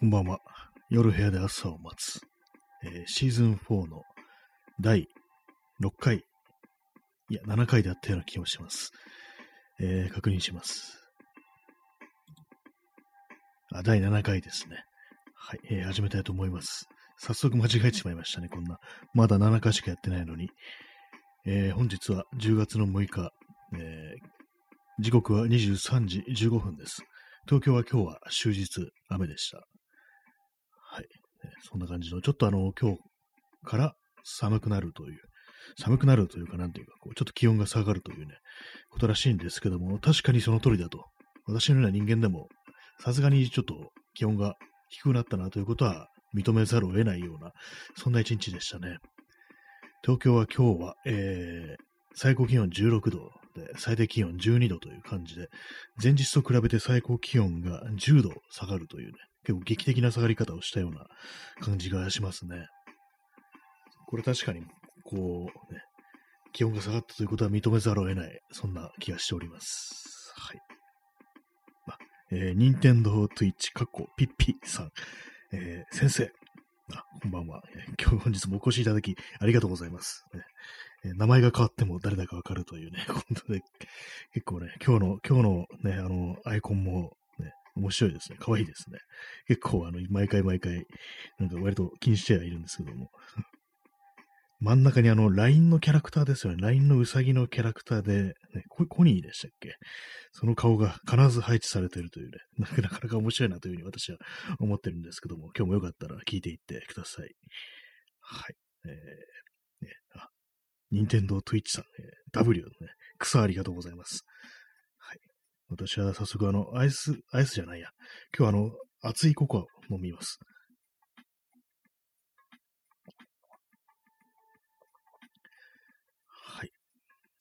こんばんは。夜部屋で朝を待つ、えーシーズン4の第6回、いや、7回であったような気もします。えー確認します。あ、第7回ですね。はい、えー始めたいと思います。早速間違えてしまいましたね、こんな。まだ7回しかやってないのに。えー本日は10月の6日、え時刻は23時15分です。東京は今日は終日雨でした。そんな感じの、ちょっとあの、今日から寒くなるという、寒くなるというか、なんていうか、こうちょっと気温が下がるというね、ことらしいんですけども、確かにその通りだと。私のような人間でも、さすがにちょっと気温が低くなったなということは認めざるを得ないような、そんな一日でしたね。東京は今日は、えー、最高気温16度で、最低気温12度という感じで、前日と比べて最高気温が10度下がるというね、結構劇的な下がり方をしたような感じがしますね。これ確かに、こう、ね、気温が下がったということは認めざるを得ない、そんな気がしております。はい。まあ、えー、任天堂 Twitch、かっこピッピさん、えー先生、あ、こんばんは。今日本日もお越しいただきありがとうございます。ねえ名前が変わっても誰だかわかるというね、ことで、結構ね、今日の、今日のね、あの、アイコンも、面白いですね。可愛いですね。結構、あの、毎回毎回、なんか割と気にしてはいるんですけども。真ん中にあの、LINE のキャラクターですよね。LINE のうさぎのキャラクターで、ね、ココニーでしたっけ？その顔が必ず配置されているというね、なかなか面白いなというふうに私は思ってるんですけども、今日もよかったら聞いていってください。はい。えー、ね、あ、任天堂 Twitch さん、えー W ね、草ありがとうございます。私は早速あの、アイス、アイスじゃないや。今日あの、熱いココアを飲みます。はい。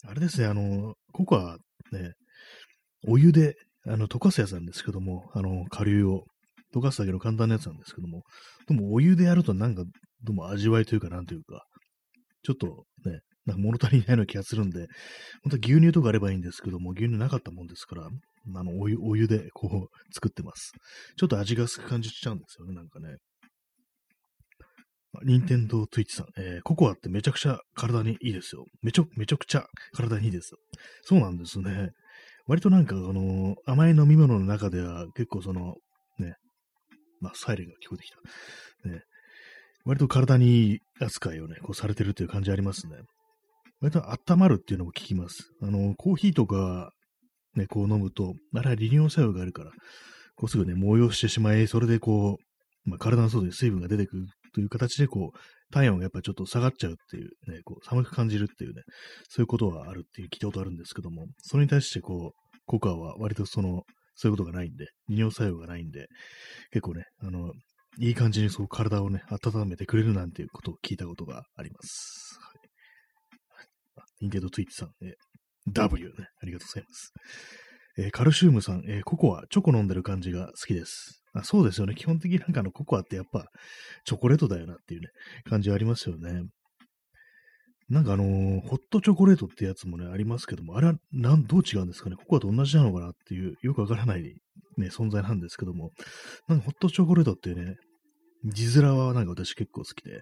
あれですね、あの、ココアね、お湯で、あの、溶かすやつなんですけども、あの、顆粒を溶かすだけの簡単なやつなんですけども、でもお湯でやるとなんか、どうも味わいというか、なんというか、ちょっとね、なんか物足りないような気がするんで、本当牛乳とかあればいいんですけども、牛乳なかったもんですから、あの、お湯、お湯でこう作ってます。ちょっと味が薄く感じちゃうんですよね、なんかね。任天堂 Twitch さん、えーココアってめちゃくちゃ体にいいですよ。めちゃ、めちゃくちゃ体にいいですよ。そうなんですね。割となんか、あの甘い飲み物の中では結構その、ね、まあ、サイレンが聞こえてきた。ね、割と体にいい扱いをね、こうされてるっていう感じありますね。割と温まるっていうのも聞きます。あの、コーヒーとか、ね、こう飲むと、あれは利尿作用があるから、こうすぐね、催してしまい、それでこう、まあ、体の外に水分が出てくるという形で、こう、体温がやっぱちょっと下がっちゃうっていう、ね、こう、寒く感じるっていうね、そういうことはあるっていう聞いたことあるんですけども、それに対してこう、ココアは割とその、そういうことがないんで、利尿作用がないんで、結構ね、あの、いい感じにそう体をね、温めてくれるなんていうことを聞いたことがあります。はい。ニンテンドツイッチさん、えー W ね、ありがとうございます。えーカルシウムさん、えーココア、チョコ飲んでる感じが好きです。あそうですよね。基本的になんかあのココアってやっぱチョコレートだよなっていうね、感じはありますよね。なんかあのーホットチョコレートってやつもね、ありますけども、あれはなんどう違うんですかね。ココアと同じなのかなっていう、よくわからないね、存在なんですけども、なんかホットチョコレートっていうね、字面はなんか私結構好きで、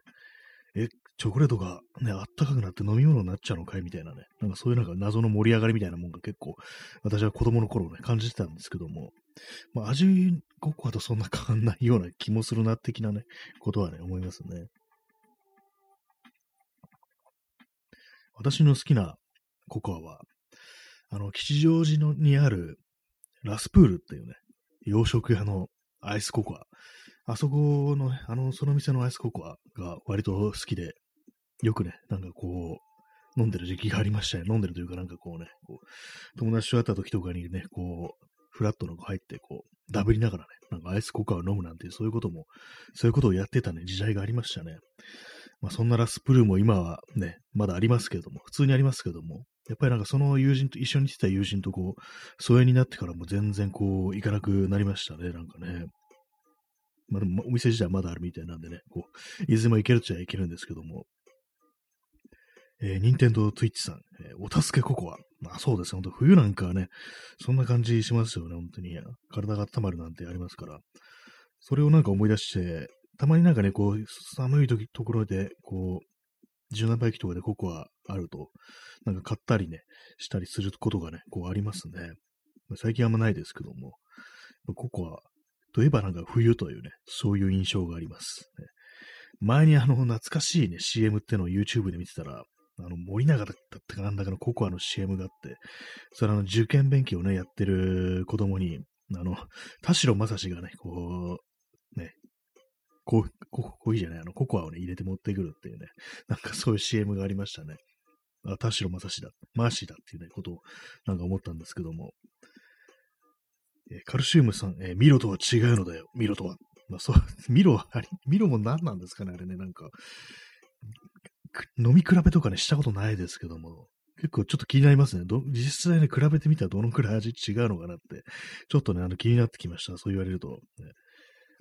え、チョコレートがね、あったかくなって飲み物になっちゃうのかい？みたいなね、なんかそういうなんか謎の盛り上がりみたいなもんが結構、私は子供の頃ね、感じてたんですけども、まあ味、ココアとそんな変わんないような気もするな、的なね、ことはね、思いますね。私の好きなココアは、あの、吉祥寺のにあるラスプールっていうね、洋食屋のアイスココア。あそこのね、あの、その店のアイスココアが割と好きで、よくね、なんかこう、飲んでる時期がありましたね。飲んでるというか、なんかこうね、こう友達と会った時とかにね、こう、フラットの入って、こう、ダブりながらね、なんかアイスココアを飲むなんて、そういうことも、そういうことをやってたね、時代がありましたね。まあ、そんなラスプルーも今はね、まだありますけども、普通にありますけども、やっぱりなんかその友人と、一緒に来てた友人とこう、疎遠になってからも全然こう、行かなくなりましたね、なんかね。まあでも、お店自体はまだあるみたいなんでね、こう、いつでも行けるっちゃ行けるんですけども。えー、任天堂 Twitch さん、えーお助けココア。まあそうですね、本当冬なんかはね、そんな感じしますよね、本当に。体が温まるなんてありますから。それをなんか思い出して、たまになんかね、こう、寒い時ところで、こう、17倍機とかでココアあると、なんか買ったりね、したりすることがね、こうありますね。最近あんまないですけども、ココアといえばなんか冬というね、そういう印象があります。前にあの懐かしいね、CM ってのを YouTube で見てたら、あの森永だったかなんだかのココアの CM があって、それあの受験勉強をね、やってる子供に、あの、田代正史がね、こう、ね、コーコーヒーじゃない、あの、ココアをね、入れて持ってくるっていうね、なんかそういう CM がありましたね。あ、田代正史だ、マーシーだっていうね、ことをなんか思ったんですけども、えカルシウムさん、えー、ミロとは違うのだよ、ミロとは。まあ、そう、ミロは、ミロも何なんですかね、あれね、なんか、飲み比べとかね、したことないですけども、結構ちょっと気になりますね。ど実際ね、比べてみたらどのくらい味違うのかなって、ちょっとね、あの気になってきました。そう言われると。ね、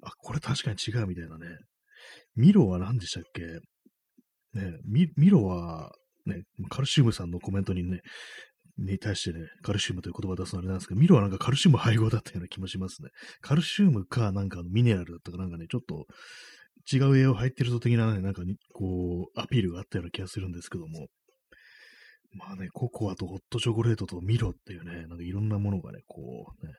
あ、これ確かに違うみたいなね。ミロは何でしたっけ？ね、ミミロは、ね、カルシウムさんのコメントにね、に対してね、カルシウムという言葉を出すのあれなんですけど、ミロはなんかカルシウム配合だったような気もしますね。カルシウムか、なんかミネラルだったかなんかね、ちょっと違う栄養入ってるぞ的なね、なんかにこう、アピールがあったような気がするんですけども。まあね、ココアとホットチョコレートとミロっていうね、なんかいろんなものがね、こうね、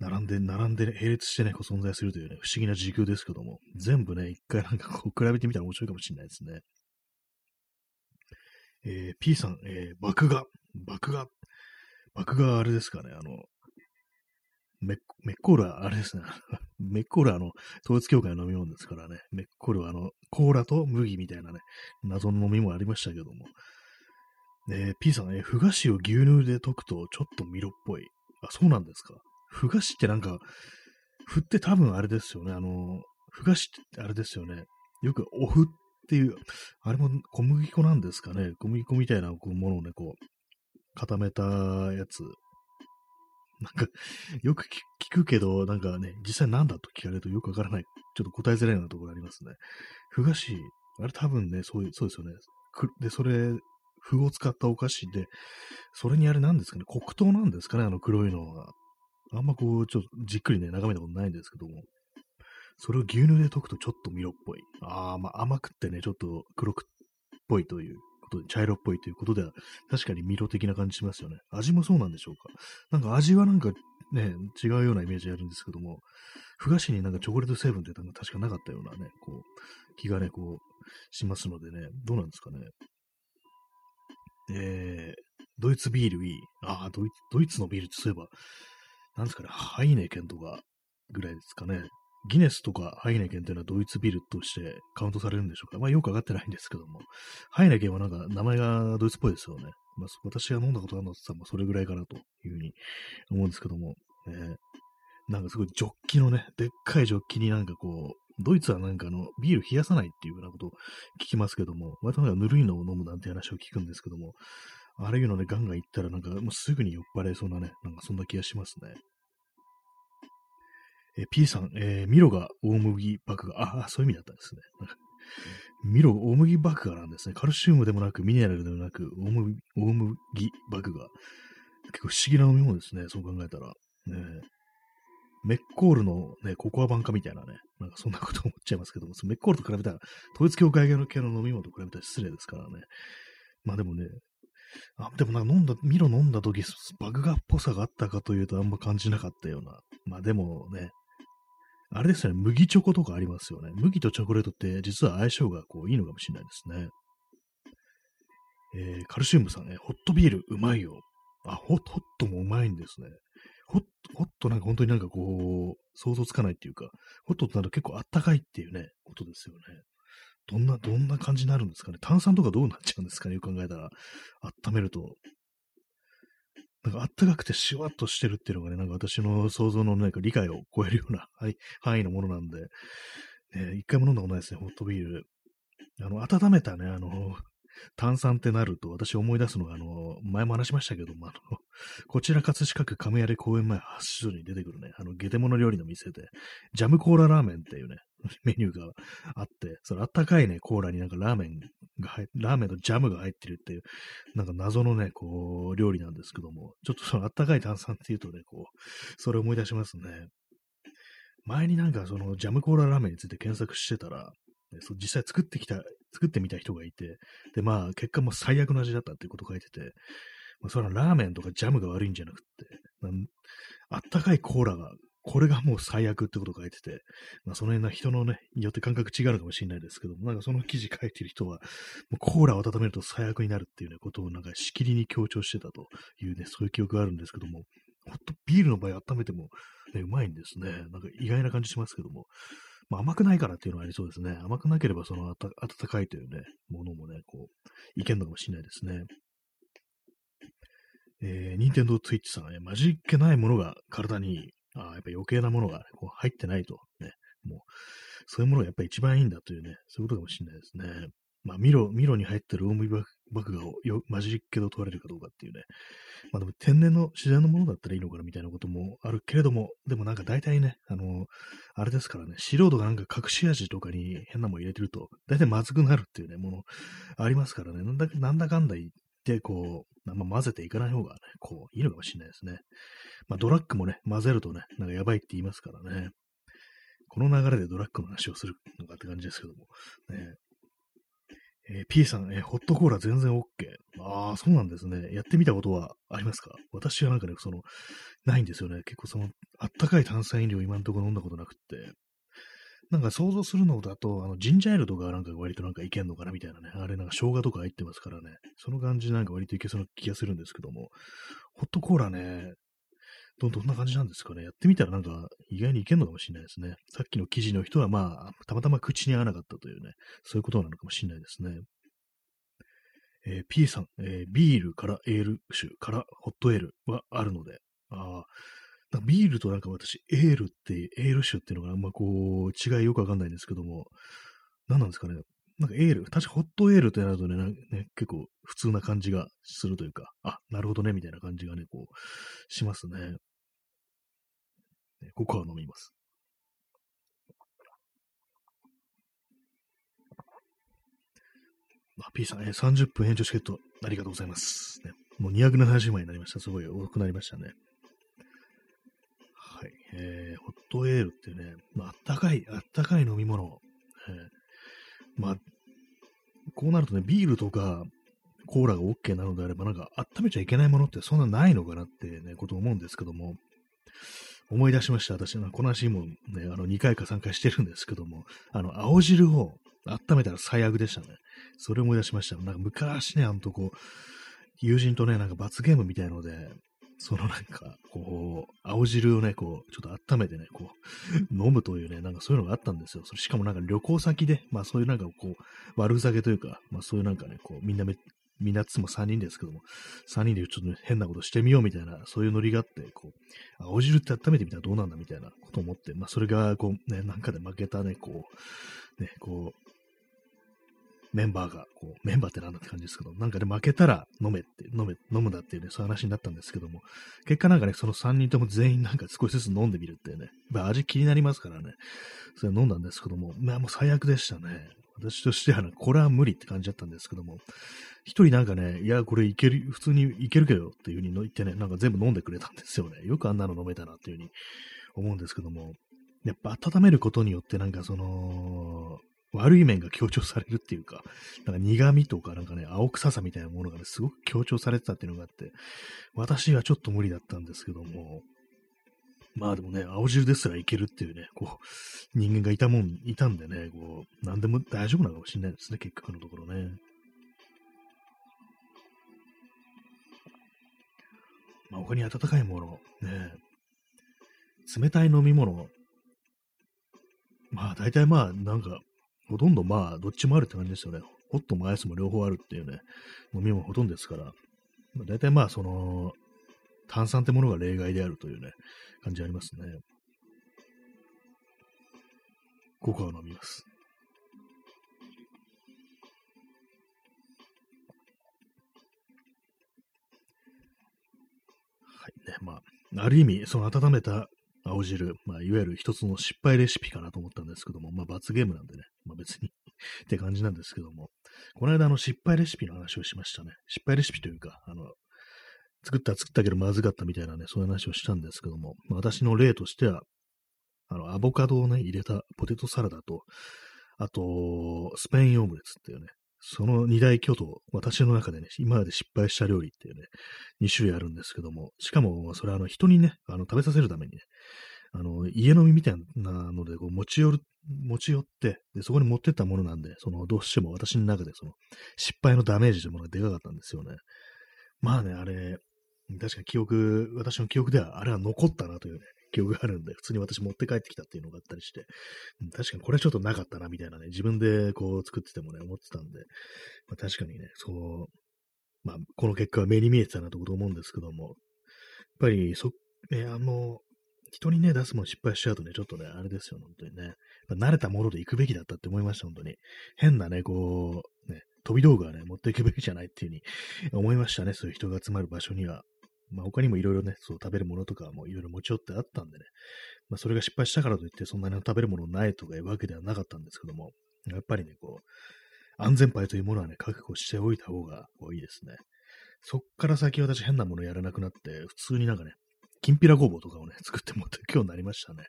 並んで、並んで、並列してね、こう存在するというね、不思議な時空ですけども、全部ね、一回なんかこう比べてみたら面白いかもしれないですね。えー、P さん、えー、爆画、爆画、爆画あれですかね、あの、メッメッコールはあれですね。メッコールはあの、統一教会の飲み物ですからね。メッコールはあの、コーラと麦みたいなね、謎の飲み物ありましたけども。え、P さん、え、ふ菓子を牛乳で溶くとちょっとミロっぽい。あ、そうなんですか。ふ菓子ってなんか、ふって多分あれですよね。あの、ふ菓子ってあれですよね。よくおふっていう、あれも小麦粉なんですかね。小麦粉みたいなものをね、こう、固めたやつ。なんか、よく聞くけど、なんかね、実際何だと聞かれるとよくわからない。ちょっと答えづらいようなところありますね。ふ菓子、あれ多分ね、そういう、そうですよね。で、それ、麩を使ったお菓子で、それにあれなんですかね、黒糖なんですかね、あの黒いのは。あんまこう、ちょっとじっくりね、眺めたことないんですけども。それを牛乳で溶くとちょっとミロっぽい。ああ、まあ甘くってね、ちょっと黒くっぽいというと、茶色っぽいということでは、確かにミロ的な感じしますよね。味もそうなんでしょうか。なんか味はなんかね、違うようなイメージあるんですけども、ふ菓子になんかチョコレート成分ってなんか確かなかったようなね、こう、気がね、こう、しますのでね、どうなんですかね。えー、ドイツビールいい。ああ、ドイツ、ドイツのビールってそういえば、なんですかね、ハイネケンとかぐらいですかね。ギネスとかハイネケンっていうのはドイツビールとしてカウントされるんでしょうか？まあよくわかってないんですけども。ハイネケンはなんか名前がドイツっぽいですよね。まあ私が飲んだことあるのって言ったらそれぐらいかなというふうに思うんですけども。ね、なんかすごいジョッキのね、でっかいジョッキになんかこう、ドイツはなんかあの、ビール冷やさないっていうようなことを聞きますけども、割となんかぬるいのを飲むなんて話を聞くんですけども、あれいうのね、ガンガン行ったらなんかもうすぐに酔っ払いそうなね、なんかそんな気がしますね。え P さん、えー、ミロが大麦麦芽。ああ、そういう意味だったんですね。ミロ大麦麦芽なんですね。カルシウムでもなく、ミネラルでもなく、大麦、大麦麦芽。結構不思議な飲み物ですね。そう考えたら。ね、メッコールのね、ココア版かみたいなね。なんかそんなこと思っちゃいますけども、メッコールと比べたら、統一教会系の飲み物と比べたら失礼ですからね。まあでもね、あ、でもなんか飲んだ、ミロ飲んだ時、バグガっぽさがあったかというとあんま感じなかったような。まあでもね、あれですね、麦チョコとかありますよね。麦とチョコレートって実は相性がこういいのかもしれないですね。えー、カルシウムさんね、ホットビールうまいよ。あ、ホットもうまいんですね。ホット、ホットなんか本当になんかこう、想像つかないっていうか、ホットってなると結構あったかいっていうね、ことですよね。どんな、どんな感じになるんですかね。炭酸とかどうなっちゃうんですかね。よく考えたら。温めると。なんかあったかくてシュワッとしてるっていうのがね、なんか私の想像のなんか理解を超えるような範囲のものなんで、ね、一回も飲んだことないですね、ホットビール。あの、温めたね、あの、炭酸ってなると、私思い出すのが、あの、前も話しましたけども、あの、こちら葛飾区亀有公園前発祥に出てくるね、あの、ゲテモノ料理の店で、ジャムコーララーメンっていうね、メニューがあって、そのあったかいね、コーラになんかラーメンが入ラーメンとジャムが入ってるっていう、なんか謎のね、こう、料理なんですけども、ちょっと そのあったかい炭酸っていうとね、こう、それ思い出しますね。前になんかそのジャムコーララーメンについて検索してたら、そう実際作ってきた、作ってみた人がいて、で、まあ結果も最悪の味だったっていうこと書いてて、まあ、それはラーメンとかジャムが悪いんじゃなくて、あったかいコーラがこれがもう最悪ってこと書いてて、まあ、その辺の人のね、によって感覚違うのかもしれないですけども、なんかその記事書いてる人は、もうコーラを温めると最悪になるっていうね、ことをなんかしきりに強調してたというね、そういう記憶があるんですけども、ほんとビールの場合温めても、ね、うまいんですね。なんか意外な感じしますけども、まあ、甘くないからっていうのはありそうですね。甘くなければその温かいというね、ものもね、こう、いけんのかもしれないですね。えー、ニンテンドーツイッチさん、えー、混じっけないものが体にいい。あやっぱ余計なものが、ね、こう入ってないと、ね、もう、そういうものがやっぱり一番いいんだというね、そういうことかもしれないですね。まあ、ミロ、ミロに入ってる大麦麦芽をよ混じりっけど取れるかどうかっていうね。まあでも天然の自然のものだったらいいのかなみたいなこともあるけれども、でもなんか大体ね、あの、あれですからね、素人がなんか隠し味とかに変なもん入れてると、大体まずくなるっていうね、ものありますからね、なんだなんだかんだ言って、こう、まあ、混ぜていかない方がね、こう、いいのかもしれないですね。まあ、ドラッグもね、混ぜるとね、なんかやばいって言いますからね。この流れでドラッグの話をするのかって感じですけども。ねえー、P さん、えー、ホットコーラ全然 OK。ああ、そうなんですね。やってみたことはありますか？私はなんかね、その、ないんですよね。結構その、あったかい炭酸飲料今んとこ飲んだことなくって。なんか想像するのだと、あの、ジンジャーエールとかなんか割となんかいけんのかなみたいなね。あれなんか生姜とか入ってますからね。その感じなんか割といけそうな気がするんですけども。ホットコーラね、ど、どんな感じなんですかね。やってみたらなんか意外にいけんのかもしれないですね。さっきの記事の人はまあ、たまたま口に合わなかったというね、そういうことなのかもしれないですね。えー、P さん、えー、ビールからエール酒からホットエールはあるので、ああ、ビールとなんか私、エールって、エール酒っていうのがあんまこう、違いよくわかんないんですけども、何なんですかね。なんかエール、確かホットエールってなるとね、ね結構普通な感じがするというか、あ、なるほどね、みたいな感じがね、こう、しますね。ココア飲みます。あ、P さん、えー、30分延長チケット、ありがとうございます。ね、もう270枚になりました。すごい多くなりましたね。はい。えー、ホットエールってね、まあ、あったかい、あったかい飲み物。えー、まあ、こうなるとね、ビールとか、コーラが OK なのであれば、なんか温めちゃいけないものってそんなないのかなってね、こと思うんですけども、思い出しました。私、この話もね、あの、2回か3回してるんですけども、あの、青汁を温めたら最悪でしたね。それ思い出しました。なんか昔ね、あのとこ、友人とね、なんか罰ゲームみたいので、そのなんか、こう、青汁をね、こう、ちょっと温めてね、こう、飲むというね、なんかそういうのがあったんですよ。それしかもなんか旅行先で、まあそういうなんかこう、悪ふざけというか、まあそういうなんかね、こう、みんなめみんなつも3人ですけども、3人でちょっと、ね、変なことしてみようみたいな、そういうノリがあって、こう、青汁って温めてみたらどうなんだみたいなことを思って、まあ、それが、こう、ね、なんかで負けたね、こう、ね、こう、メンバーが、こう、メンバーってなんだって感じですけど、なんかで負けたら飲めって、飲め、飲むだっていうね、そういう話になったんですけども、結果なんかね、その3人とも全員なんか少しずつ飲んでみるってね、まあ味気になりますからね、それ飲んだんですけども、まあもう最悪でしたね。私としては、ね、これは無理って感じだったんですけども、一人なんかね、いや、これいける、普通にいけるけどっていう風に言ってね、なんか全部飲んでくれたんですよね。よくあんなの飲めたなっていう風に思うんですけども、やっぱ温めることによってなんかその、悪い面が強調されるっていうか、なんか苦味とかなんかね、青臭さみたいなものがね、すごく強調されてたっていうのがあって、私はちょっと無理だったんですけども、まあでもね、青汁ですらいけるっていうね、こう、人間がいたもん、いたんでね、こう、なんでも大丈夫なのかもしれないですね、結局のところね。まあ他に温かいもの、ね、冷たい飲み物、まあ大体まあなんか、ほとんどまあどっちもあるって感じですよね。ホットもアイスも両方あるっていうね、飲み物ほとんどですから、まあ、大体まあその、炭酸ってものが例外であるというね、感じありますね。ココアを飲みます。はいね、まあ、ある意味、その温めた青汁、まあ、いわゆる一つの失敗レシピかなと思ったんですけども、まあ、罰ゲームなんでね、まあ別に。って感じなんですけども、この間、あの、失敗レシピの話をしましたね。失敗レシピというか、あの、作った作ったけどまずかったみたいなね、そういう話をしたんですけども、ま、私の例としては、あの、アボカドをね、入れたポテトサラダと、あと、スペインオムレツっていうね、その二大巨頭、私の中でね、今まで失敗した料理っていうね、二種類あるんですけども、しかも、それはあの、人にね、あの、食べさせるためにね、あの、家飲みみたいなので、こう、持ち寄る、持ち寄って、で、そこに持ってったものなんで、その、どうしても私の中で、その、失敗のダメージというものがでかかったんですよね。まあね、あれ、確かに記憶、私の記憶では、あれは残ったなというね、記憶があるんで、普通に私持って帰ってきたっていうのがあったりして、確かにこれはちょっとなかったな、みたいなね、自分でこう作っててもね、思ってたんで、まあ、確かにね、そう、まあ、この結果は目に見えてたなと思うんですけども、やっぱり、そ、ね、あの、人にね、出すもん失敗しちゃうとね、ちょっとね、あれですよ、本当にね。慣れたもので行くべきだったって思いました、本当に。変なね、こう、ね、飛び道具はね、持っていくべきじゃないっていうふうに思いましたね、そういう人が集まる場所には。まあ他にもいろいろね、そう食べるものとかもいろいろ持ち寄ってあったんでね、まあそれが失敗したからといってそんなに食べるものないとかいうわけではなかったんですけども、やっぱりね、こう、安全牌というものはね、覚悟しておいた方がいいですね。そっから先私変なものやらなくなって、普通になんかね、きんぴらごぼうとかをね、作って持って今日なりましたね。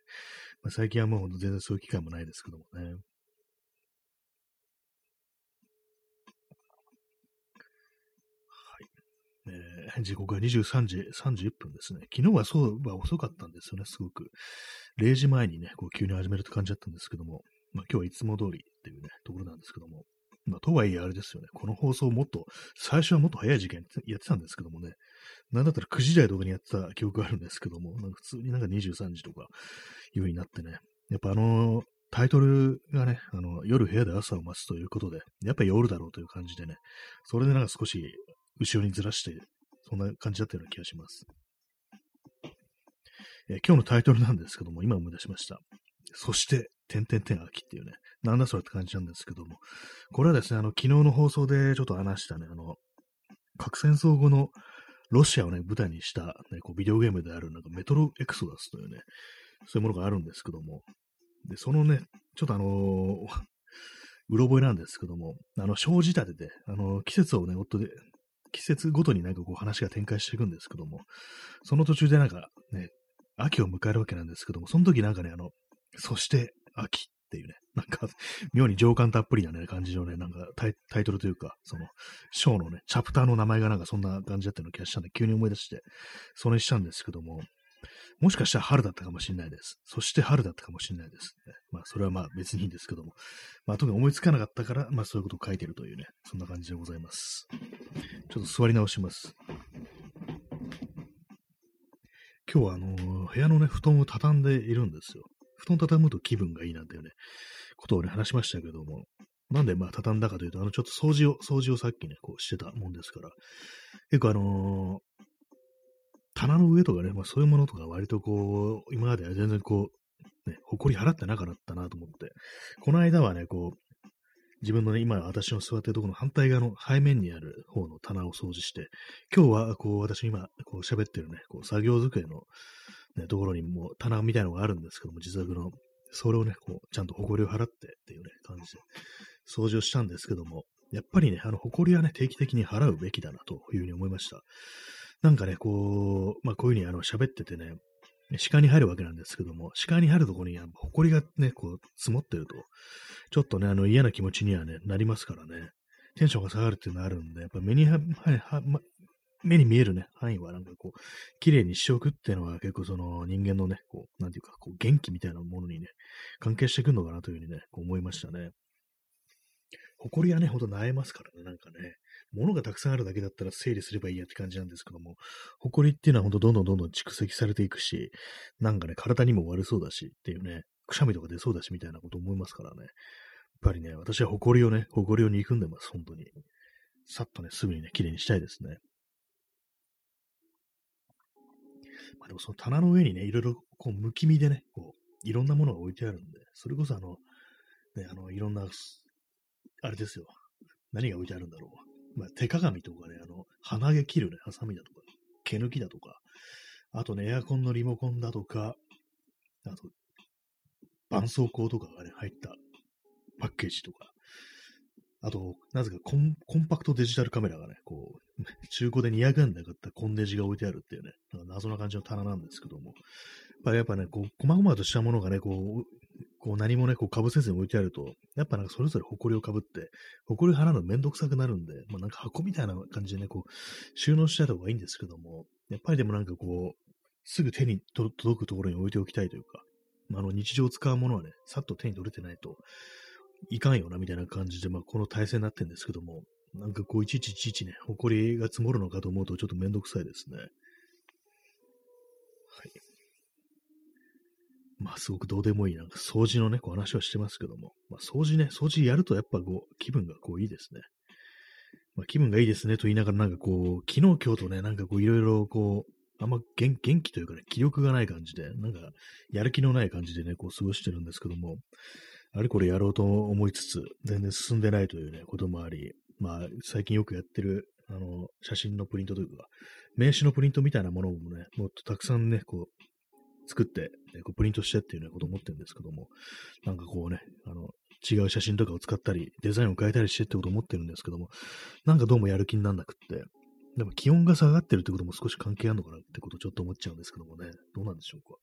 まあ、最近はもうほんと全然そういう機会もないですけどもね。はいえー、時刻は23時31分ですね。昨日はそうは遅かったんですよね、すごく。0時前にね、こう急に始めるって感じだったんですけども、まあ今日はいつも通りっていうね、ところなんですけども。まあとはいえあれですよね、この放送もっと、最初はもっと早い時間やってたんですけどもね、なんだったら9時台とかにやってた記憶があるんですけども、なんか普通になんか23時とかいう風になってね、やっぱあのタイトルがね、あの、夜部屋で朝を待つということで、やっぱ夜だろうという感じでね、それでなんか少し後ろにずらして、そんな感じだったような気がします。え、今日のタイトルなんですけども、今思い出しました。そして、点々点秋っていうね、なんだそれって感じなんですけども、これはですね、あの、昨日の放送でちょっと話したね、あの、核戦争後のロシアをね、舞台にした、ね、こうビデオゲームである、なんかメトロエクソダスというね、そういうものがあるんですけども、で、そのね、ちょっとあのー、うろ覚えなんですけども、あの、生じ立てで、あの、季節をね、夫で、季節ごとになんかこう話が展開していくんですけども、その途中でなんかね、秋を迎えるわけなんですけども、その時なんかね、あの、そして秋っていうね、なんか、妙に情感たっぷりなね、感じのね、なんかタイタイトルというか、その、章のね、チャプターの名前がなんかそんな感じだったような気がしたんで、急に思い出して、それにしたんですけども、もしかしたら春だったかもしれないです。そして春だったかもしれないです。ねまあ、それはまあ別にいいんですけども。まあ、特に思いつかなかったから、まあそういうことを書いてるというね、そんな感じでございます。ちょっと座り直します。今日はあのー、部屋のね、布団を畳んでいるんですよ。布団畳むと気分がいいなんていうね、ことをね、話しましたけども、なんでまあ畳んだかというと、あの、ちょっと掃除を、掃除をさっきね、こうしてたもんですから、結構あのー、棚の上とかね、まあそういうものとか割とこう、今までは全然こう、ね、埃払ってなかったなと思って、この間はね、こう、自分のね、今私の座ってるところの反対側の背面にある方の棚を掃除して、今日はこう私今こう喋ってるね、こう作業机の、ね、ところにも棚みたいのがあるんですけども、自作の、それをね、こうちゃんと埃を払ってっていうね、感じで掃除をしたんですけども、やっぱりね、あの、埃はね、定期的に払うべきだなというふうに思いました。なんかね、こう、まあこういうふうにあの喋っててね、視界に入るわけなんですけども、視界に入るところに、埃がね、こう、積もってると、ちょっとね、あの、嫌な気持ちにはね、なりますからね、テンションが下がるっていうのがあるんで、やっぱ目には、はま、目に見えるね、範囲はなんかこう、綺麗にしておくっていうのは結構その人間のね、こう、なんていうか、こう、元気みたいなものにね、関係してくるのかなというふうにね、こう思いましたね。埃はね、ほんと萎えますからね、なんかね。物がたくさんあるだけだったら整理すればいいやって感じなんですけども、埃っていうのはほんとどんどんどんどん蓄積されていくし、なんかね、体にも悪そうだしっていうね、くしゃみとか出そうだしみたいなこと思いますからね。やっぱりね、私は埃をね、埃を憎んでます、本当に。さっとね、すぐにね、綺麗にしたいですね。まあでもその棚の上にね、いろいろこう、むき身でね、こう、いろんなものが置いてあるんで、それこそあの、ね、あの、いろんな、あれですよ。何が置いてあるんだろう。まあ、手鏡とかね、あの、鼻毛切るね、ハサミだとか、毛抜きだとか、あとね、エアコンのリモコンだとか、あと、絆創膏とかがね、入ったパッケージとか、あと、なぜかコンコンパクトデジタルカメラがね、こう、中古で200円で買ったコンデジが置いてあるっていうね、なんか謎な感じの棚なんですけども、やっぱやっぱね、こう、細々としたものがね、こう、こう何もね、こう被せずに置いてあると、やっぱなんかそれぞれ埃をかぶって、埃を払うのめんどくさくなるんで、まあなんか箱みたいな感じでね、こう、収納してた方がいいんですけども、やっぱりでもなんかこう、すぐ手に届くところに置いておきたいというか、まあ、あの日常使うものはね、さっと手に取れてないといかんよなみたいな感じで、まあ、この体制になってるんですけども、なんかこういちいちいちいちね、埃が積もるのかと思うとちょっとめんどくさいですね。はい。まあ、すごくどうでもいい、なんか掃除のね、こう話はしてますけども、まあ、掃除ね、掃除やるとやっぱこう、気分がこういいですね。まあ、気分がいいですねと言いながら、なんかこう、昨日今日とね、なんかこう、いろいろこう、あんま元元気というかね、気力がない感じで、なんか、やる気のない感じでね、こう過ごしてるんですけども、あれこれやろうと思いつつ、全然進んでないというね、こともあり、まあ、最近よくやってる、あの、写真のプリントというか、名刺のプリントみたいなものもね、もっとたくさんね、こう、作って、ね、こうプリントしてっていうね、ことを思ってるんですけども、なんかこうね、あの、違う写真とかを使ったり、デザインを変えたりしてってことを思ってるんですけども、なんかどうもやる気になんなくって、でも気温が下がってるってことも少し関係あるのかなってことをちょっと思っちゃうんですけどもね、どうなんでしょうか。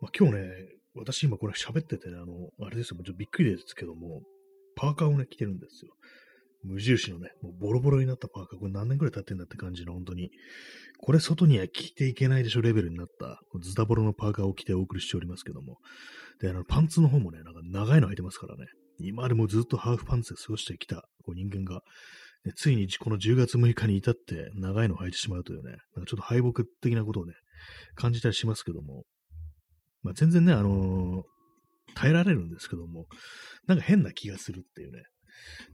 まあ、今日ね、私今これ喋っててね、あの、あれですよ、ちょっとびっくりですけども、パーカーをね、着てるんですよ。無印のね、もうボロボロになったパーカー、これ何年くらい経ってんだって感じの、本当に。これ外には着ていけないでしょレベルになった、ズタボロのパーカーを着てお送りしておりますけども。で、あの、パンツの方もね、なんか長いの履いてますからね。今までもずっとハーフパンツで過ごしてきたこう人間が、ね、ついにこの10月6日に至って長いのを履いてしまうというね、なんかちょっと敗北的なことをね、感じたりしますけども、まあ、全然ね、あのー、耐えられるんですけども、なんか変な気がするっていうね。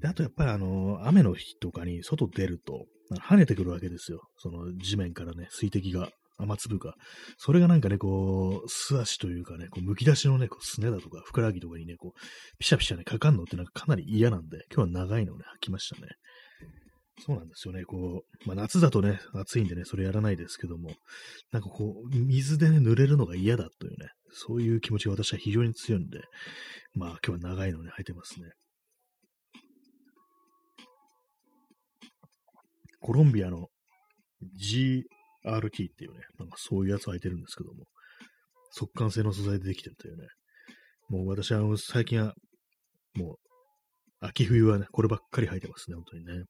で、あとやっぱりあのー、雨の日とかに外出ると、跳ねてくるわけですよ。その地面からね、水滴が、雨粒が。それがなんかね、こう、素足というかね、こう、剥き出しのね、こう、すねだとか、ふくらはぎとかにね、こう、ピシャピシャね、かかんのってなんかかなり嫌なんで、今日は長いのをね、履きましたね。そうなんですよね。こう、まあ、夏だとね、暑いんでね、それやらないですけども、なんかこう、水でね、濡れるのが嫌だという、そういう気持ちが私は非常に強いんで、まあ今日は長いのね、履いてますね。コロンビアの GRT っていうね、なんかそういうやつ履いてるんですけども、速乾性の素材でできてるというね、もう私は最近は、もう、秋冬はね、こればっかり履いてますね、本当にね。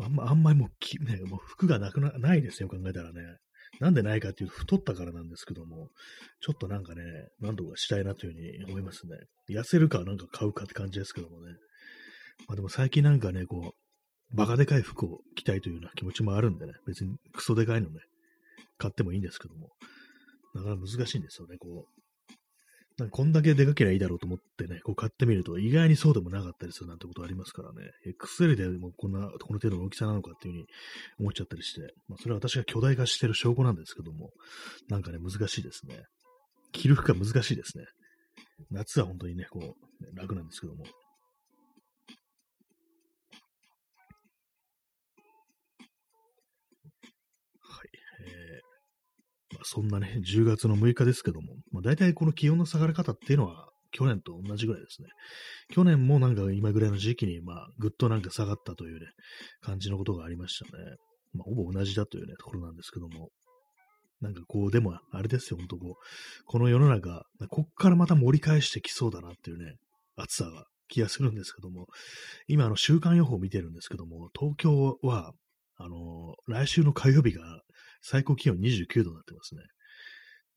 あんま、あんまりもうき、ね、もう服がなくな、ないですよ、考えたらね。なんでないかっていうと、太ったからなんですけども、ちょっとなんかね、何度かしたいなというふうに思いますね。痩せるかなんか買うかって感じですけどもね。まあでも最近なんかね、こう、バカでかい服を着たいというような気持ちもあるんでね、別にクソでかいのね、買ってもいいんですけども、なかなか難しいんですよね、こう、こんだけでかけりゃいいだろうと思ってね、こう買ってみると意外にそうでもなかったりするなんてことありますからね、XL でもこんな、この程度の大きさなのかっていうふうに思っちゃったりして、まあそれは私が巨大化してる証拠なんですけども、なんかね、難しいですね。着る服が難しいですね。夏は本当にね、こう、楽なんですけども。そんなね、10月の6日ですけども、まあ、大体この気温の下がり方っていうのは、去年と同じぐらいですね。去年もなんか今ぐらいの時期に、まあ、ぐっとなんか下がったというね、感じのことがありましたね。まあ、ほぼ同じだというね、ところなんですけども。なんかこう、でも、あれですよ、ほんとこう、この世の中、こっからまた盛り返してきそうだなっていうね、暑さが気がするんですけども、今、あの、週間予報を見てるんですけども、東京は、あの来週の火曜日が最高気温29度になってますね。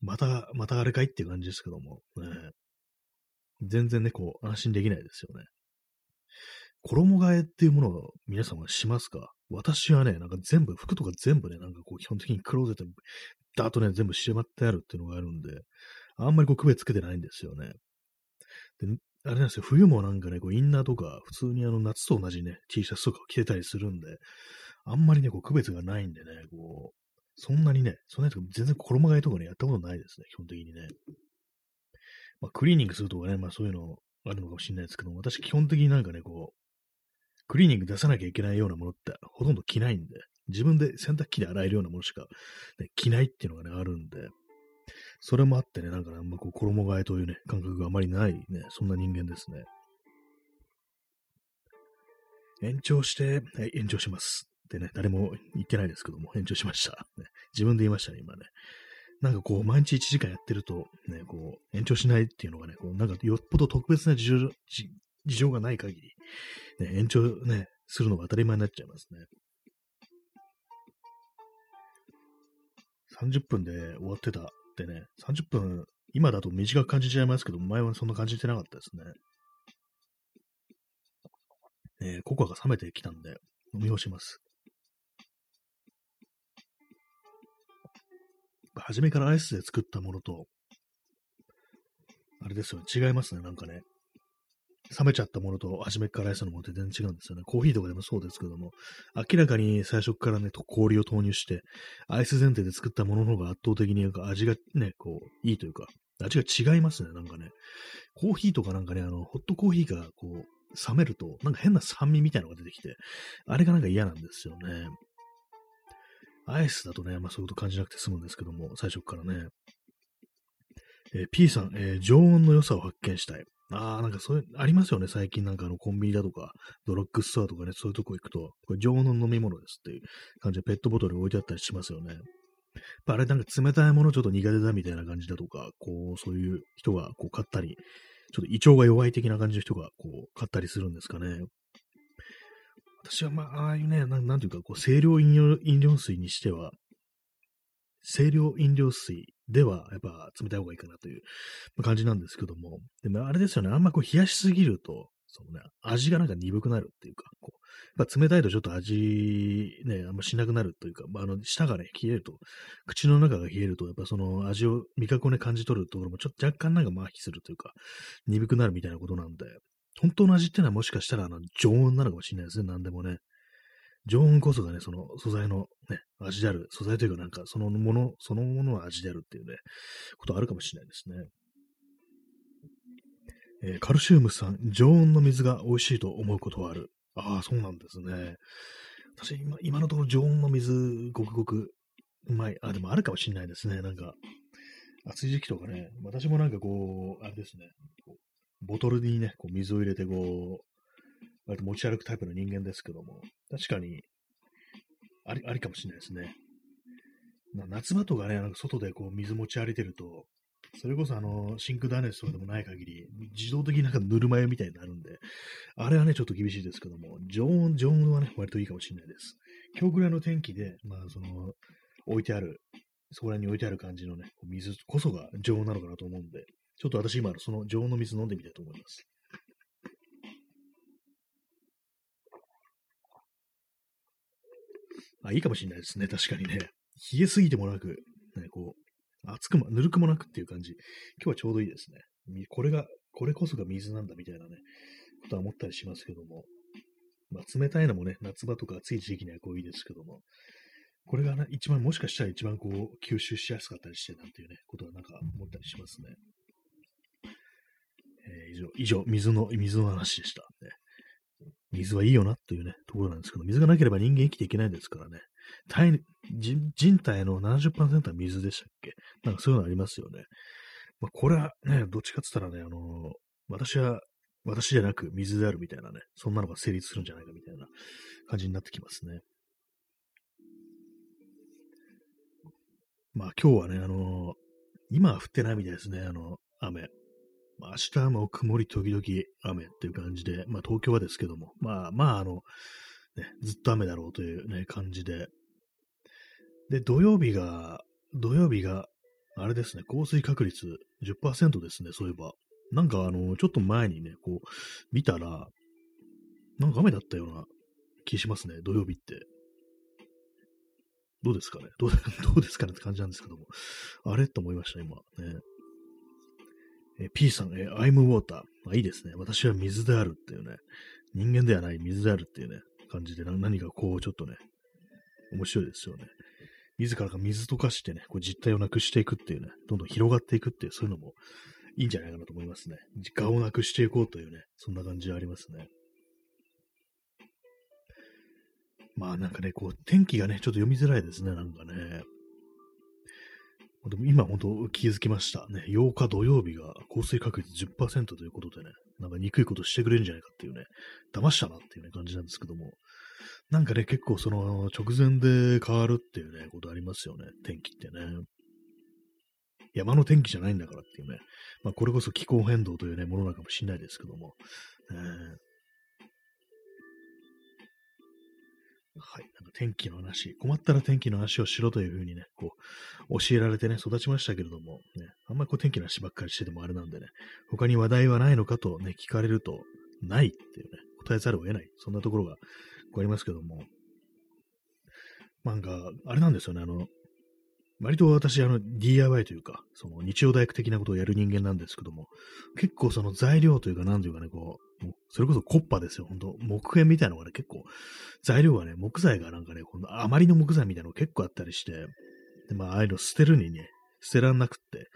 また、またあれかいっていう感じですけども、ね、全然ね、こう、安心できないですよね。衣替えっていうものを皆さんはしますか？私はね、なんか全部、服とか全部ね、なんかこう、基本的にクローゼットに、ダーッとね、全部閉まってあるっていうのがあるんで、あんまりこう、区別つけてないんですよね。で、あれなんですよ、冬もなんかね、こう、インナーとか、普通にあの、夏と同じね、T シャツとかを着てたりするんで、あんまりね、こう、区別がないんでね、こう、そんなにね、そんなに全然衣替えとかね、やったことないですね、基本的にね。まあ、クリーニングするとかね、まあそういうのあるのかもしれないですけども、私基本的になんかね、こう、クリーニング出さなきゃいけないようなものってほとんど着ないんで、自分で洗濯機で洗えるようなものしか、ね、着ないっていうのがね、あるんで、それもあってね、なんかね、あんまこう衣替えというね、感覚があまりないね、そんな人間ですね。延長して、はい、延長します。ってね、誰も言ってないですけども、延長しました。ね、自分で言いましたね、今ね。なんかこう、毎日1時間やってると、ね、こう、延長しないっていうのがね、こうなんかよっぽど特別な事情、事情がない限り、ね、延長ね、するのが当たり前になっちゃいますね。30分で終わってたってね、30分、今だと短く感じちゃいますけど、前はそんな感じてなかったですね。えー、ココアが冷めてきたんで、飲み干します。初めからアイスで作ったものと、あれですよね、違いますね、なんかね。冷めちゃったものと初めからアイスのものって全然違うんですよね。コーヒーとかでもそうですけども、明らかに最初からね、氷を投入して、アイス前提で作ったものの方が圧倒的になんか味がね、こう、いいというか、味が違いますね、なんかね。コーヒーとかなんかね、あの、ホットコーヒーがこう、冷めると、なんか変な酸味みたいなのが出てきて、あれがなんか嫌なんですよね。アイスだとね、まあそういうこと感じなくて済むんですけども、最初からね。えー、P さん、えー、常温の良さを発見したい。ああ、なんかそういう、ありますよね。最近なんかあのコンビニだとか、ドラッグストアとかね、そういうとこ行くと、これ常温の飲み物ですっていう感じでペットボトル置いてあったりしますよね。あれなんか冷たいものちょっと苦手だみたいな感じだとか、こう、そういう人がこう買ったり、ちょっと胃腸が弱い的な感じの人がこう買ったりするんですかね。私はまあ、ああいうね、なんていうか、こう、清涼飲料飲料水にしては、清涼飲料水では、やっぱ冷たい方がいいかなという感じなんですけども、でもあれですよね、あんまこう冷やしすぎると、そのね、味がなんか鈍くなるっていうか、こう、やっぱ冷たいとちょっと味ね、あんましなくなるというか、まあ、あの、舌がね、冷えると、口の中が冷えると、やっぱその味を、味覚をね、感じ取るところもちょっと若干なんか麻痺するというか、鈍くなるみたいなことなんで、本当の味ってのはもしかしたら、あの、常温なのかもしれないですね、何でもね。常温こそがね、その素材のね、味である。素材というかなんか、そのもの、そのものの味であるっていうね、ことあるかもしれないですね。えー、カルシウムさん、常温の水が美味しいと思うことはある。ああ、そうなんですね。私、今、今のところ常温の水、ごくごくうまい。あ、でもあるかもしれないですね。なんか、暑い時期とかね、私もなんかこう、あれですね、こうボトルにね、こう水を入れてこう、割と持ち歩くタイプの人間ですけども、確かに、あり、ありかもしれないですね。夏場とかね、なんか外でこう水持ち歩いてると、それこそあの、シンクダネスとかでもない限り、自動的になんかぬるま湯みたいになるんで、あれはね、ちょっと厳しいですけども、常温、常温はね、割といいかもしれないです。今日ぐらいの天気で、まあ、その、置いてある、そこら辺に置いてある感じのね、水こそが常温なのかなと思うんで、ちょっと私今、その常温の水飲んでみたいと思います。あ、いいかもしれないですね。確かにね。冷えすぎてもなく、ね、こう、熱くも、ぬるくもなくっていう感じ。今日はちょうどいいですね。これが、これこそが水なんだみたいなね、ことは思ったりしますけども。まあ、冷たいのもね、夏場とか暑い時期にはこういいですけども。これがね、一番、もしかしたら一番こう、吸収しやすかったりして、なんていうね、ことはなんか思ったりしますね。えー、以上、以上、水の、水の話でした。ね、水はいいよなというね、ところなんですけど、水がなければ人間生きていけないですからね。体人体の70%は水でしたっけ？なんかそういうのありますよね。まあ、これはね、どっちかって言ったらね、あのー、私は、私じゃなく水であるみたいなね、そんなのが成立するんじゃないかみたいな感じになってきますね。まあ今日はね、あのー、今は降ってないみたいですね、あの、雨。まあ、明日も曇り時々雨っていう感じで、まあ東京はですけども、まあまああの、ね、ずっと雨だろうというね、感じで。で、土曜日が、土曜日が、あれですね、降水確率10%ですね、そういえば。なんかあの、ちょっと前にね、こう、見たら、なんか雨だったような気しますね、土曜日って。どうですかね？どう どうですかねって感じなんですけども。あれ？と思いました、今。ね。え P さん、え I'm water。あ、いいですね。私は水であるっていうね。人間ではない水であるっていうね、感じで何かこう、ちょっとね、面白いですよね。自らが水溶かしてね、こう実体をなくしていくっていうね、どんどん広がっていくっていう、そういうのもいいんじゃないかなと思いますね。我をなくしていこうというね、そんな感じはありますね。まあなんかね、こう、天気がね、ちょっと読みづらいですね、なんかね。でも今本当気づきましたね。8日土曜日が降水確率10%ということでね、なんか憎いことしてくれるんじゃないかっていうね、騙したなっていうね感じなんですけども、なんかね、結構その直前で変わるっていうね、ことありますよね、天気ってね。山の天気じゃないんだからっていうね、まあこれこそ気候変動というね、ものなのかもしれないですけども、えーはい。なんか天気の話、困ったら天気の話をしろというふうにね、こう、教えられてね、育ちましたけれども、ね、あんまりこう天気の話ばっかりしててもあれなんでね、他に話題はないのかとね、聞かれると、ないっていうね、答えざるを得ない。そんなところが、こうありますけども、なんか、あれなんですよね、あの、割と私、あの、DIY というか、その日曜大工的なことをやる人間なんですけども、結構その材料というか、なんというかね、こう、それこそコッパですよ、本当木片みたいなのがね、結構、材料がね、木材がなんかね、この余りの木材みたいなの結構あったりして、で、まあ、ああいうの捨てるにね、捨てらんなくって。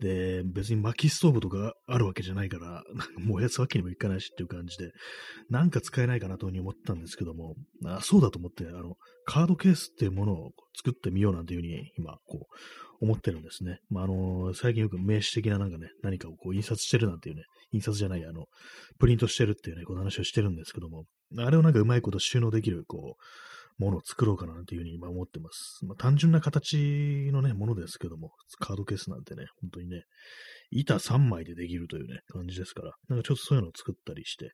で、別に薪ストーブとかあるわけじゃないから、燃やすわけにもいかないしっていう感じで、なんか使えないかなとううに思ったんですけども、あそうだと思って、あの、カードケースっていうものを作ってみようなんていうふうに今、こう、思ってるんですね。まあ、あの、最近よく名詞的ななんかね、何かをこう印刷してるなんていうね、印刷じゃない、あの、プリントしてるっていうね、この話をしてるんですけども、あれをなんかうまいこと収納できる、こう、ものを作ろうかなというふうに今思ってます。まあ、単純な形のね、ものですけども、カードケースなんてね、本当にね、板3枚でできるというね、感じですから、なんかちょっとそういうのを作ったりして、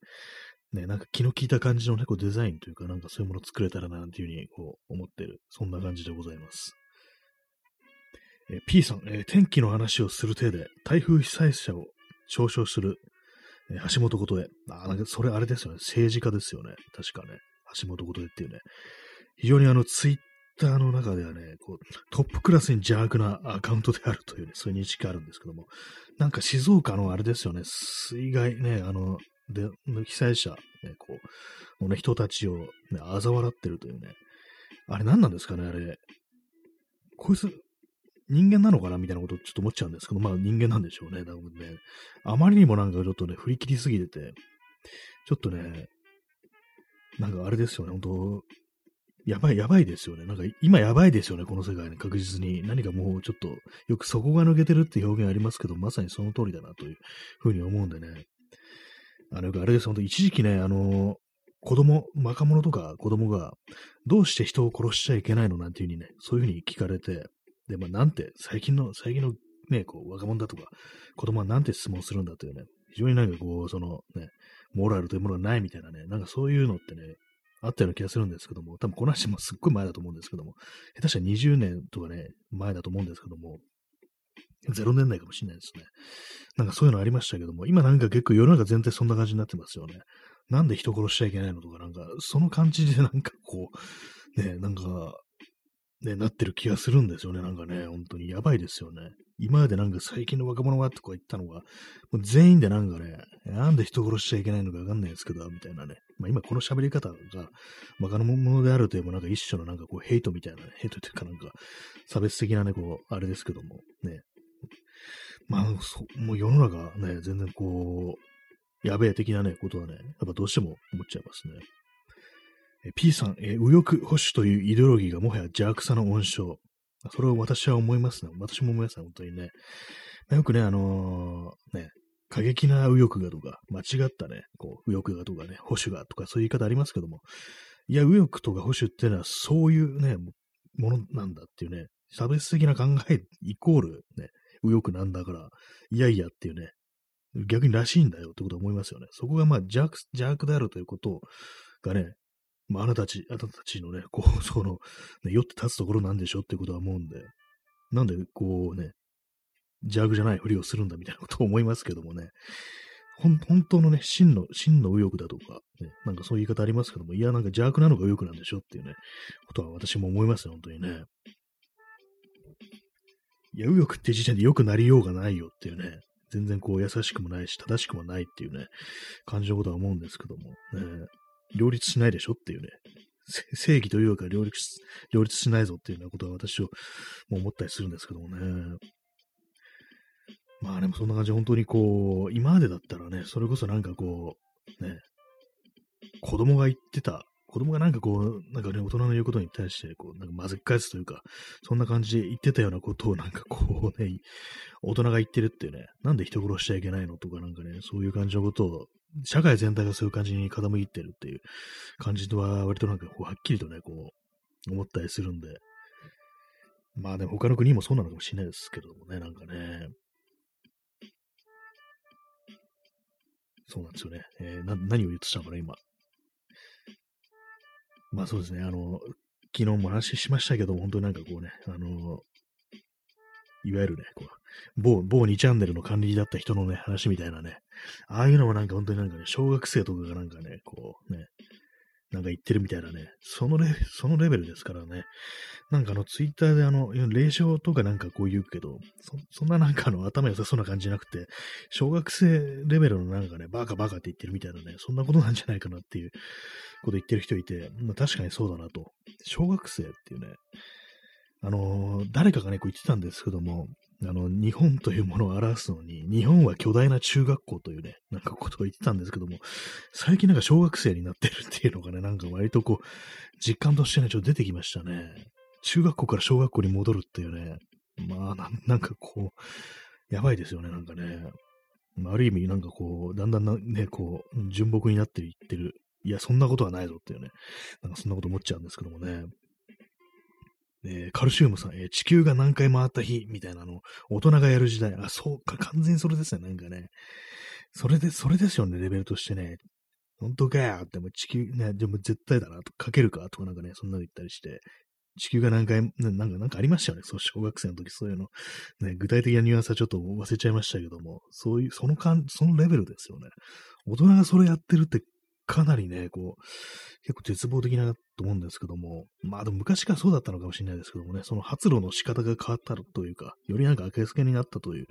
ね、なんか気の利いた感じのね、こうデザインというか、なんかそういうものを作れたらな、なんていうふうにこう思ってる、そんな感じでございます。え P さん、えー、天気の話をする手で、台風被災者を嘲笑する、えー、橋本ことへ。あ、なんかそれあれですよね。政治家ですよね。確かね。橋本ことへっていうね。非常にあの、ツイッターの中ではね、こう、トップクラスに邪悪なアカウントであるというね、そういう認識があるんですけども、なんか静岡のあれですよね、水害ね、あの、で、被災者、ね、こう、のね、人たちを、ね、嘲笑ってるというね、あれ何なんですかね、あれ。こいつ、人間なのかなみたいなことちょっと思っちゃうんですけど、まあ人間なんでしょうね、多分ね。あまりにもなんかちょっとね、振り切りすぎてて、ちょっとね、なんかあれですよね、本当やばい、やばいですよね。なんか今やばいですよね、この世界ね、確実に。何かもうちょっと、よく底が抜けてるって表現ありますけど、まさにその通りだなというふうに思うんでね。あの、あれです、本当一時期ね、あの、子供、若者とか子供が、どうして人を殺しちゃいけないのなんていうふうにね、そういうふうに聞かれて、で、まあ、なんて、最近の、最近のね、こう、若者だとか、子供はなんて質問するんだというね、非常になんかこう、そのね、モラルというものがないみたいなね、なんかそういうのってね、あったような気がするんですけども、多分この話もすっごい前だと思うんですけども、下手したら20年とかね、前だと思うんですけども、0年代かもしれないですね。なんかそういうのありましたけども、今なんか結構世の中全体そんな感じになってますよね。なんで人殺しちゃいけないのとか、なんか、その感じでなんかこう、ね、なんか、ね、なってる気がするんですよね。なんかね、本当にやばいですよね。今までなんか最近の若者はとか言ったのが、もう全員でなんかね、なんで人殺しちゃいけないのかわかんないですけど、みたいなね。まあ今この喋り方が若者であるというもなんか一種のなんかこうヘイトみたいな、ね、ヘイトというかなんか差別的なね、こう、あれですけども、ね。まあ、そもう世の中ね、全然こう、やべえ的なね、ことはね、やっぱどうしても思っちゃいますね。P さん、え右翼保守というイデオロギーがもはや邪悪さの温床。それを私は思いますね。私も思いますね、本当にね。よくね、あのー、ね、過激な右翼がとか、間違ったね、こう、右翼がとかね、保守がとか、そういう言い方ありますけども、いや、右翼とか保守っていうのは、そういうね、ものなんだっていうね、差別的な考えイコール、ね、右翼なんだから、いやいやっていうね、逆にらしいんだよってことは思いますよね。そこがまあ邪悪邪悪であるということがね、まあ、あなたたち、あなたたちのね、こう、その、ね、酔って立つところなんでしょってことは思うんで、なんで、こうね、邪悪じゃないふりをするんだみたいなことを思いますけどもね、ほん本当のね、真の、真の右翼だとか、ね、なんかそういう言い方ありますけども、いや、なんか邪悪なのが右翼なんでしょっていうね、ことは私も思いますよ、本当にね。いや、右翼って時点で良くなりようがないよっていうね、全然こう優しくもないし、正しくもないっていうね、感じのことは思うんですけども、ね、両立しないでしょっていうね、正義というか両立両立しないぞっていうようなことは私を思ったりするんですけどもね。まあでもそんな感じで本当にこう、今までだったらね、それこそなんかこう、ね、子供が言ってた子供がなんかこう、なんかね、大人の言うことに対して、こう、なんかまずっ返すというか、そんな感じで言ってたようなことをなんかこうね、大人が言ってるっていうね、なんで人殺しちゃいけないのとかなんかね、そういう感じのことを、社会全体がそういう感じに傾いてるっていう感じとは、割となんかこう、はっきりとね、こう、思ったりするんで、まあでも他の国もそうなのかもしれないですけどもね、なんかね。そうなんですよね。えー、な何を言ってたのかな、今。まあそうですね、あの、昨日も話しましたけど、本当になんかこうね、あの、いわゆるね、こう、某、某2チャンネルの管理だった人のね、話みたいなね、ああいうのもなんか本当になんかね、小学生とかがなんかね、こうね、なんか言ってるみたいなね、そのレ、そのレベルですからね。なんかあの、ツイッターであの、霊障とかなんかこう言うけど、そ、んななんかあの、頭良さそうな感じじゃなくて、小学生レベルのなんかね、バカバカって言ってるみたいなね、そんなことなんじゃないかなっていうこと言ってる人いて、まあ確かにそうだなと。小学生っていうね、あの、誰かがね、こう言ってたんですけども、あの、日本というものを表すのに、日本は巨大な中学校というね、なんかことを言ってたんですけども、最近なんか小学生になってるっていうのがね、なんか割とこう、実感としてね、ちょっと出てきましたね。中学校から小学校に戻るっていうね、まあな、なんかこう、やばいですよね、なんかね。ある意味、なんかこう、だんだんね、こう、純朴になっていってる。いや、そんなことはないぞっていうね、なんかそんなこと思っちゃうんですけどもね。えー、カルシウムさん、えー、地球が何回回った日みたいなの、大人がやる時代。あ、そうか、完全にそれですね、なんかね。それで、それですよね、レベルとしてね。本当かよっても地球、ね、でも絶対だな、とかけるかとかなんかね、そんなの言ったりして、地球が何回、なんか、なんかありましたよね。そう、小学生の時そういうの。ね、具体的なニュアンスはちょっと忘れちゃいましたけども、そういう、その感、そのレベルですよね。大人がそれやってるってかなりね、こう、結構絶望的なと思うんですけども、まあでも昔からそうだったのかもしれないですけどもね、その発露の仕方が変わったというか、よりなんか明け付けになったという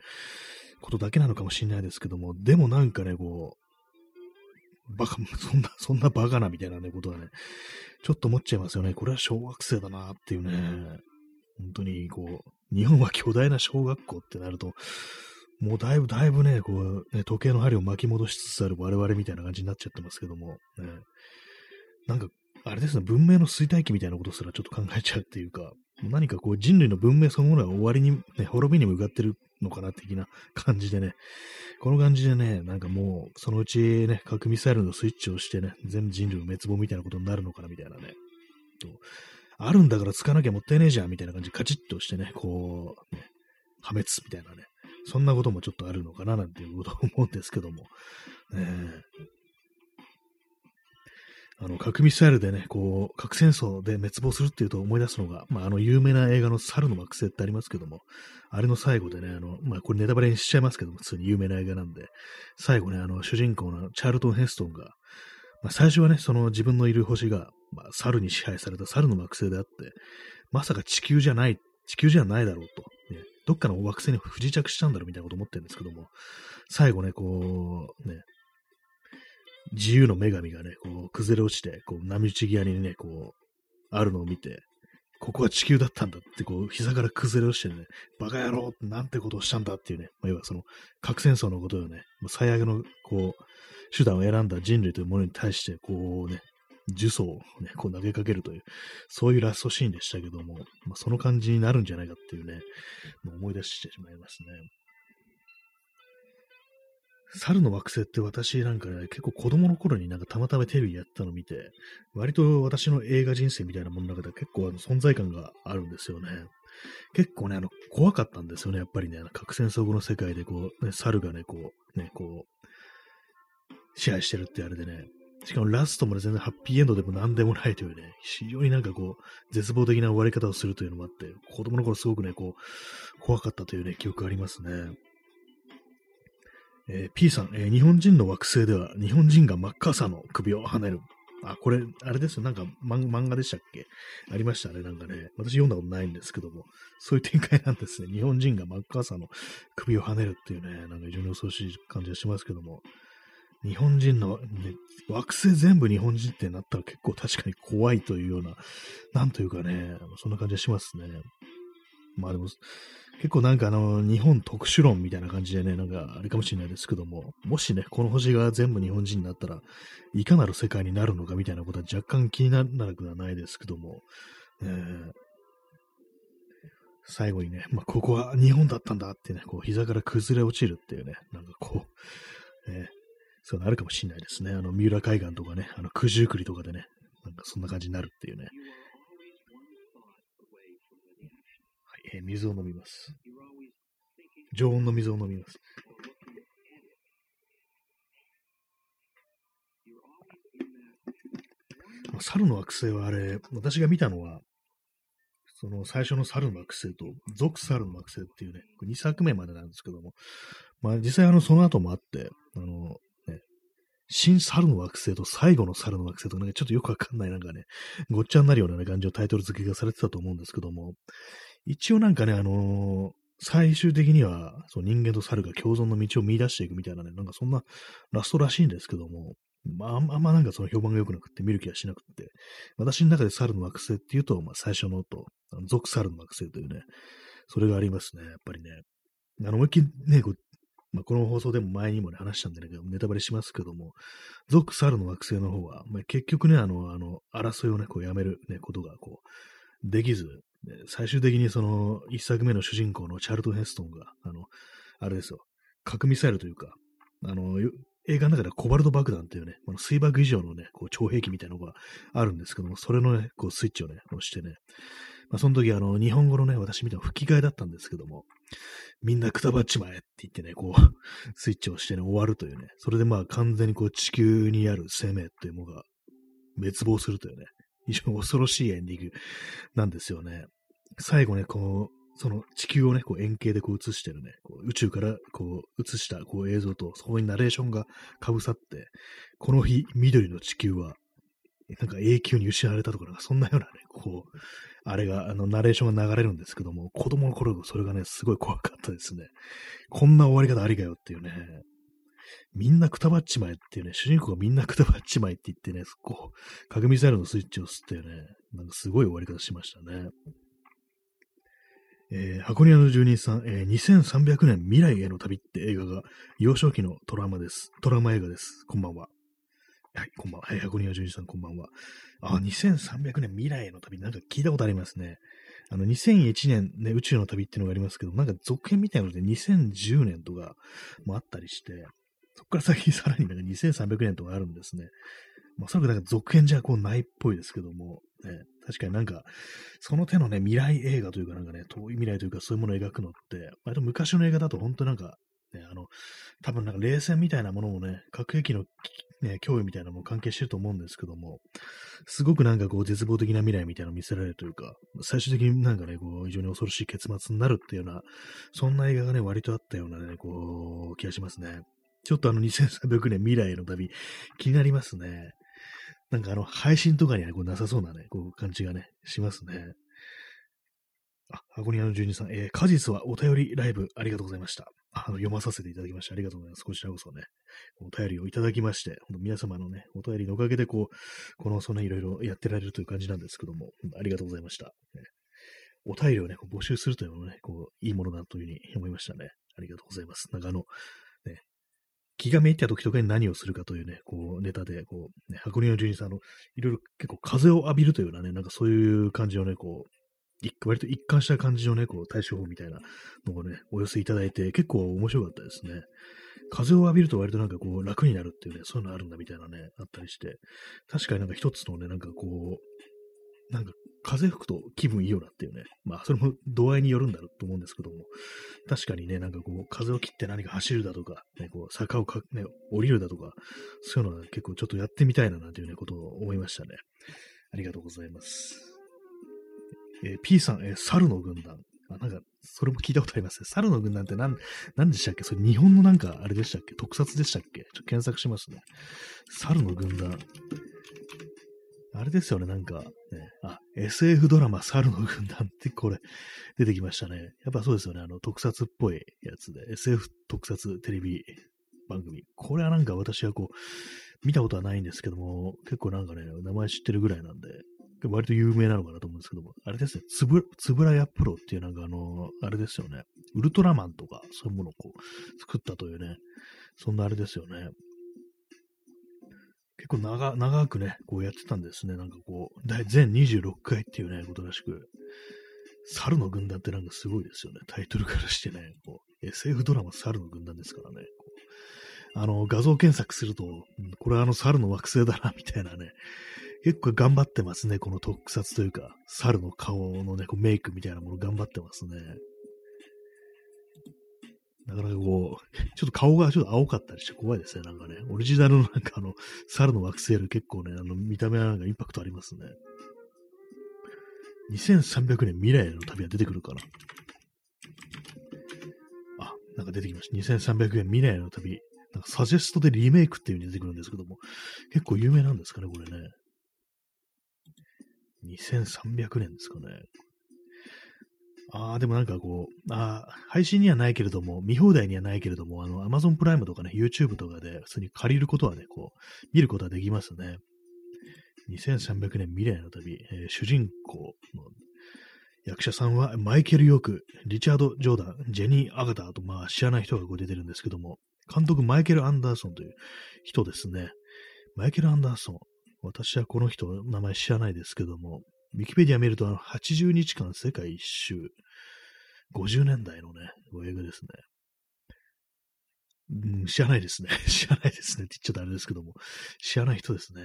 ことだけなのかもしれないですけども、でもなんかね、こう、バカ、そんな、そんなバカなみたいなね、ことはね、ちょっと思っちゃいますよね。これは小学生だなっていうね、本当にこう、日本は巨大な小学校ってなると、もうだいぶ、だいぶね、こう、ね、時計の針を巻き戻しつつある我々みたいな感じになっちゃってますけども、ね、なんか、あれですね、文明の衰退期みたいなことすらちょっと考えちゃうっていうか、何かこう人類の文明そのものが終わりに、ね、滅びに向かってるのかな、的な感じでね、この感じでね、なんかもう、そのうちね、核ミサイルのスイッチをしてね、全部人類の滅亡みたいなことになるのかな、みたいなね。とあるんだから使わなきゃもったいねえじゃん、みたいな感じでカチッとしてね、こう、ね、破滅みたいなね、そんなこともちょっとあるのかななんていうことを思うんですけども。ね、あの、核ミサイルでね、こう、核戦争で滅亡するっていうと思い出すのが、まあ、あの、有名な映画の猿の惑星ってありますけども、あれの最後でね、あの、まあ、これネタバレにしちゃいますけども、普通に有名な映画なんで、最後ね、あの、主人公のチャールトン・ヘストンが、まあ、最初はね、その自分のいる星が、まあ、猿に支配された猿の惑星であって、まさか地球じゃない、地球じゃないだろうと、どっかの惑星に不時着したんだろうみたいなこと思ってるんですけども、最後ね、こう、ね、自由の女神がね、こう、崩れ落ちて、こう、波打ち際にね、こう、あるのを見て、ここは地球だったんだって、こう、膝から崩れ落ちてね、バカ野郎なんてことをしたんだっていうね、まあ、要はその、核戦争のことをね、最悪の、こう、手段を選んだ人類というものに対して、こうね、呪詛をね、こう投げかけるという、そういうラストシーンでしたけども、まあ、その感じになるんじゃないかっていうね、思い出してしまいますね。猿の惑星って私なんかね、結構子供の頃になんかたまたまテレビやったのを見て、割と私の映画人生みたいなものの中では結構あの存在感があるんですよね。結構ね、あの、怖かったんですよね、やっぱりね、核戦争後の世界でこう、ね、猿がね、こう、ね、こう、支配してるってあれでね、しかもラストまで全然ハッピーエンドでも何でもないというね、非常になんかこう、絶望的な終わり方をするというのもあって、子供の頃すごくね、こう、怖かったというね、記憶がありますね。えー、P さん、えー、日本人の惑星では日本人がマッカーサーの首を跳ねる。あ、これ、あれですよ。なんか漫画でしたっけ？ありましたね。なんかね。私読んだことないんですけども。そういう展開なんですね。日本人がマッカーサーの首を跳ねるっていうね。なんか非常に恐ろしい感じがしますけども。日本人の、ね、惑星全部日本人ってなったら結構確かに怖いというような、なんというかね、そんな感じがしますね。まあでも、結構なんかあの、日本特殊論みたいな感じでね、なんかあれかもしれないですけども、もしね、この星が全部日本人になったら、いかなる世界になるのかみたいなことは若干気にならなくはないですけども、えー、最後にね、まあ、ここは日本だったんだってね、こう、膝から崩れ落ちるっていうね、なんかこう、ね、そういうのあるかもしれないですね。あの、三浦海岸とかね、あの、九十九里とかでね、なんかそんな感じになるっていうね。はい、えー、水を飲みます。常温の水を飲みます。猿の惑星はあれ、私が見たのは、その最初の猿の惑星と、属猿の惑星っていうね、2作目までなんですけども、まあ実際あの、その後もあって、あの、新猿の惑星と最後の猿の惑星とかなんかちょっとよくわかんないなんかね、ごっちゃになるような、感じのタイトル付けがされてたと思うんですけども、一応なんかね、あのー、最終的には、そう人間と猿が共存の道を見出していくみたいなね、なんかそんなラストらしいんですけども、まあ、あんまなんかその評判が良くなくて見る気がしなくて、私の中で猿の惑星っていうと、まあ最初のと、属猿の惑星というね、それがありますね、やっぱりね。あの、思いっきりね、こうまあ、この放送でも前にもね、話したんでね、ネタバレしますけども、属猿の惑星の方は、まあ、結局ね、あの、あの、争いをね、こうやめるね、ことが、こう、できず、最終的にその、一作目の主人公のチャルト・ヘストンが、あの、あれですよ、核ミサイルというか、あの、映画の中ではコバルト爆弾っていうね、この水爆以上のね、こう超兵器みたいなのがあるんですけども、それのね、こうスイッチをね、押してね、まあ、その時あの、日本語のね、私見たの吹き替えだったんですけども、みんなくたばっちまえって言ってね、こう、スイッチを押してね、終わるというね、それでまあ完全にこう地球にある生命っていうものが滅亡するというね、非常に恐ろしいエンディングなんですよね。最後ね、こう、その地球をね、こう円形でこう映してるね、こう宇宙からこう映したこう映像と、そこにナレーションがかぶさって、この日、緑の地球は、なんか永久に失われたとか、なんかそんなようなね、こう、あれが、あの、ナレーションが流れるんですけども、子供の頃、それがね、すごい怖かったですね。こんな終わり方ありかよっていうね。みんなくたばっちまえっていうね、主人公がみんなくたばっちまえって言ってね、こう、核ミサイルのスイッチを吸ってね、なんかすごい終わり方しましたね。えー、箱庭の住人さん、えー、2300年未来への旅って映画が幼少期のトラウマです。トラウマ映画です。こんばんは。はい、こんばんは。はい、箱庭住人さん、こんばんは。あ、2300年未来への旅、なんか聞いたことありますね。あの、2001年ね、宇宙の旅っていうのがありますけど、なんか続編みたいなので2010年とかもあったりして、そこから先さらになんか2300年とかあるんですね。まあ、おそらくなんか続編じゃこうないっぽいですけども、ね、確かになんか、その手のね、未来映画というかなんかね、遠い未来というかそういうものを描くのって、割と昔の映画だと本当なんか、ね、あの、多分なんか冷戦みたいなものもね、核兵器の、ね、脅威みたいなのも関係してると思うんですけども、すごくなんかこう絶望的な未来みたいなのを見せられるというか、最終的になんかね、こう非常に恐ろしい結末になるっていうような、そんな映画がね、割とあったようなね、こう、気がしますね。ちょっとあの2300年未来への旅、気になりますね。なんかあの、配信とかにはこうなさそうなね、こう感じがね、しますね。あ、箱庭の住人さん、えー、果実はお便りライブありがとうございました。あの読まさせていただきましてありがとうございます。こちらこそね、お便りをいただきまして、本当皆様のね、お便りのおかげでこう、この、そのいろいろやってられるという感じなんですけども、ありがとうございました。ね、お便りをね、募集するというのもね、こう、いいものだというふうに思いましたね。ありがとうございます。なんかあの、ね、気がめいった時とかに何をするかというね、こう、ネタで、こう、ね、箱根の住人さんの、いろいろ結構風を浴びるというようなね、なんかそういう感じのね、こう、割と一貫した感じのね、こう対処法みたいなのをね、お寄せいただいて、結構面白かったですね。風を浴びると割となんかこう楽になるっていうね、そういうのあるんだみたいなね、あったりして、確かになんか一つのね、なんかこう、なんか風吹くと気分いいよなっていうね、まあそれも度合いによるんだろうと思うんですけども、確かにね、なんかこう風を切って何か走るだとか、ね、こう坂をか、ね、降りるだとか、そういうのは結構ちょっとやってみたいななんていうね、ことを思いましたね。ありがとうございます。えー、P さん、えー、猿の軍団。あ、なんか、それも聞いたことありますね。猿の軍団って何、何でしたっけ？それ日本のなんか、あれでしたっけ？特撮でしたっけ？ちょっと検索しますね。猿の軍団。あれですよね、なんか、ね、あ、SF ドラマ猿の軍団ってこれ出てきましたね。やっぱそうですよね、あの特撮っぽいやつで、SF 特撮テレビ番組。これはなんか私はこう、見たことはないんですけども、結構なんかね、名前知ってるぐらいなんで、割と有名なのかなと思うんですけども、あれですね、つぶ、つぶらやプロっていうなんかあの、あれですよね、ウルトラマンとか、そういうものをこう、作ったというね、そんなあれですよね。結構長、長くね、こうやってたんですね。なんかこう、全26回っていうね、ことらしく。猿の軍団ってなんかすごいですよね。タイトルからしてね、こう SF ドラマ猿の軍団ですからね。あの、画像検索すると、これはあの猿の惑星だな、みたいなね。結構頑張ってますね。この特撮というか、猿の顔のね、こうメイクみたいなもの頑張ってますね。なかなかこう、ちょっと顔がちょっと青かったりして怖いですね。なんかね、オリジナルのなんかあの、猿の惑星より結構ね、あの、見た目はなんかインパクトありますね。2300年未来への旅は出てくるかな。あ、なんか出てきました。2300年未来への旅。なんかサジェストでリメイクっていう風に出てくるんですけども、結構有名なんですかね、これね。2300年ですかね。ああ、でもなんかこう、ああ、配信にはないけれども、見放題にはないけれども、あの、Amazon プライムとかね、YouTube とかで普通に借りることはね、こう、見ることはできますね。2300年未来の旅、えー、主人公の役者さんはマイケル・ヨーク、リチャード・ジョーダン、ジェニー・アガターと、まあ知らない人がこう出てるんですけども、監督マイケル・アンダーソンという人ですね。マイケル・アンダーソン。私はこの人の名前知らないですけども、ウィキペディア見るとあの80日間世界一周、50年代のね、映画ですね。うん、知らないですね。知らないですねって言っちゃダメですけども、知らない人ですね。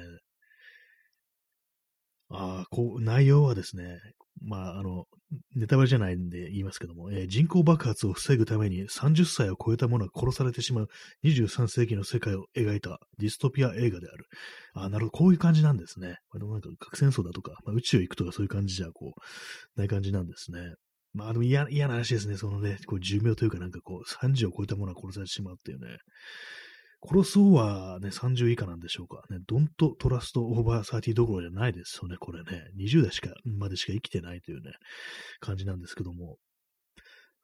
ああ、こう、内容はですね、まあ、あの、ネタバレじゃないんで言いますけども、えー、人口爆発を防ぐために30歳を超えた者が殺されてしまう23世紀の世界を描いたディストピア映画である。あなるほど、こういう感じなんですね。でもなんか核戦争だとか、まあ、宇宙行くとかそういう感じじゃ、こう、ない感じなんですね。まあでも嫌嫌な話ですね。そのね、こう寿命というかなんかこう、30を超えた者が殺されてしまうっていうね。殺そうはね、30以下なんでしょうか。ね、ドントトラストオーバーサーティどころじゃないですよね、これね。20代しか、までしか生きてないというね、感じなんですけども。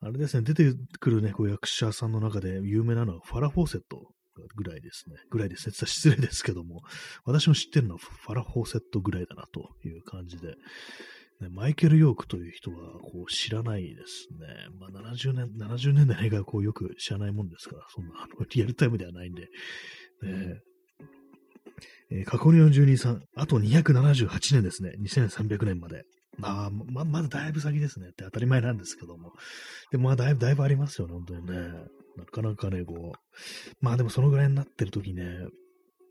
あれですね、出てくるね、こう役者さんの中で有名なのはファラ・フォーセットぐらいですね。ぐらいですね。失礼ですけども、私も知ってるのはファラ・フォーセットぐらいだなという感じで、ね、マイケル・ヨークという人はこう知らないですね。まあ、70年、70年代の映画こうよく知らないもんですから、そんなあのリアルタイムではないんで。ねえー、過去の42、3、あと278年ですね。2300年まで。まあ、ま、まだだいぶ先ですねって当たり前なんですけども。でもまあだいぶ、だいぶありますよね、本当にね。なかなかね、こう。まあでもそのぐらいになってる時ね、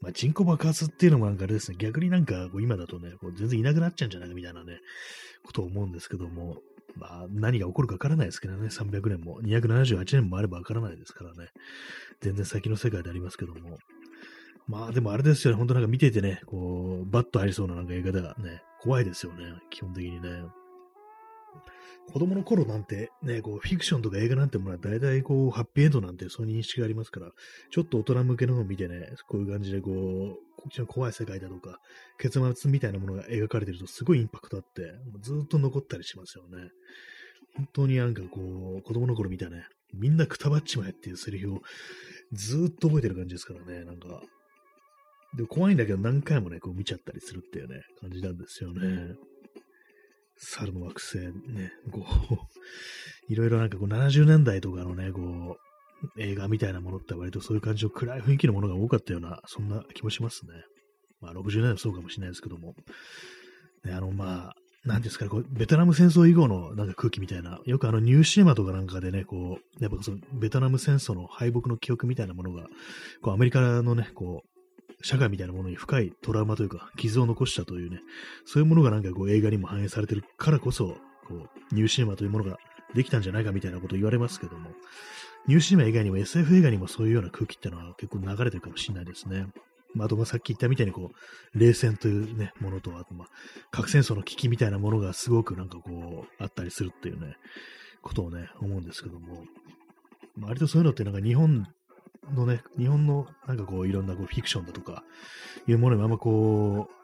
まあ、人口爆発っていうのもなんかあれですね、逆になんかこう今だとね、こう全然いなくなっちゃうんじゃないかみたいなね、ことを思うんですけども、まあ何が起こるかわからないですけどね、300年も、278年もあればわからないですからね、全然先の世界でありますけども、まあでもあれですよね、本当なんか見ていてね、こう、バッと入りそうななんか映画ではね、怖いですよね、基本的にね。子供の頃なんてね、こう、フィクションとか映画なんてものは大体こう、ハッピーエンドなんてそういう認識がありますから、ちょっと大人向けのを見てね、こういう感じでこう、こっちの怖い世界だとか、結末みたいなものが描かれてるとすごいインパクトあって、ずっと残ったりしますよね。本当になんかこう、子供の頃見たね、みんなくたばっちまえっていうセリフをずっと覚えてる感じですからね、なんか。で怖いんだけど何回もね、こう見ちゃったりするっていうね、感じなんですよね。猿の惑星ね、こう、いろいろなんかこう70年代とかのね、こう、映画みたいなものって割とそういう感じの暗い雰囲気のものが多かったような、そんな気もしますね。まあ60年代もそうかもしれないですけども。ね、あのまあ、なんですかね、こうベトナム戦争以後のなんか空気みたいな、よくあのニューシネマとかなんかでね、こう、やっぱそのベトナム戦争の敗北の記憶みたいなものが、こうアメリカのね、こう、社会みたいなものに深いトラウマというか、傷を残したというね、そういうものがなんかこう映画にも反映されてるからこそ、こう、ニューシネマというものができたんじゃないかみたいなことを言われますけども、ニューシネマ以外にも SF 映画にもそういうような空気ってのは結構流れてるかもしれないですね。まあ、あと、さっき言ったみたいに、こう、冷戦というね、ものと、あと、まあ、核戦争の危機みたいなものがすごくなんかこう、あったりするっていうね、ことをね、思うんですけども、割とそういうのってなんか日本のね、日本のなんかこういろんなこうフィクションだとかいうものにあんまこう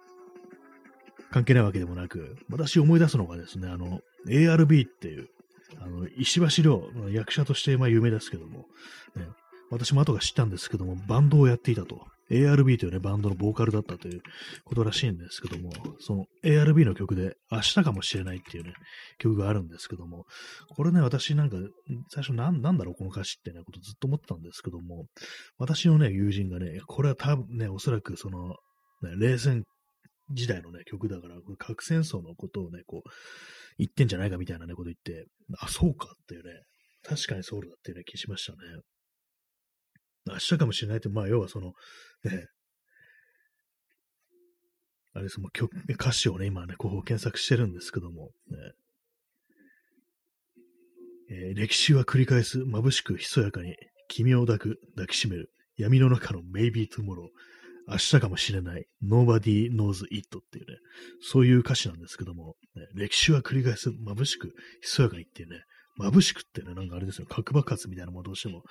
関係ないわけでもなく、私思い出すのがですね、あの ARB っていう、あの石橋亮役者としてまあ有名ですけども、ね、私も後が知ったんですけども、バンドをやっていたと。ARB というね、バンドのボーカルだったということらしいんですけども、その ARB の曲で、明日かもしれないっていうね、曲があるんですけども、これね、私なんか、最初なん、なんだろう、この歌詞ってね、ことずっと思ってたんですけども、私のね、友人がね、これは多分ね、おそらくその、ね、冷戦時代のね、曲だから、核戦争のことをね、こう、言ってんじゃないかみたいなね、こと言って、あ、そうかっていうね、確かにそうだっていうね、気しましたね。明日かもしれないって、まあ、要はその、ね、あれです、もう曲歌詞をね、今ね、こう検索してるんですけども、ね。えー、歴史は繰り返す、眩しくひそやかに、君を抱く、抱きしめる、闇の中の Maybe Tomorrow、明日かもしれない、Nobody Knows It っていうね、そういう歌詞なんですけども、ね、歴史は繰り返す、眩しくひそやかにっていうね、眩しくってね、なんかあれですよ、核爆発みたいなものどうしても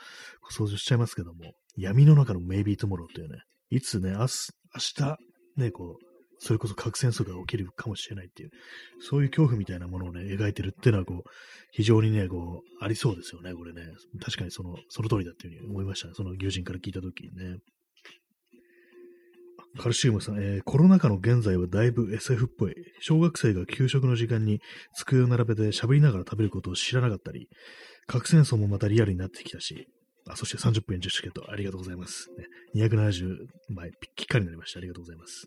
想像しちゃいますけども、闇の中の Maybe Tomorrow っていうね、いつね、明日、明日、ね、こう、それこそ核戦争が起きるかもしれないっていう、そういう恐怖みたいなものをね、描いてるっていうのは、こう、非常にね、こう、ありそうですよね、これね。確かにその、その通りだっていうふうに思いましたね。その友人から聞いたときにね。カルシウムさん、えー、コロナ禍の現在はだいぶ SF っぽい。小学生が給食の時間に机を並べて喋りながら食べることを知らなかったり、核戦争もまたリアルになってきたし、あ、そして30分40チケット、ありがとうございます。ね、270枚、ぴっかりになりました。ありがとうございます。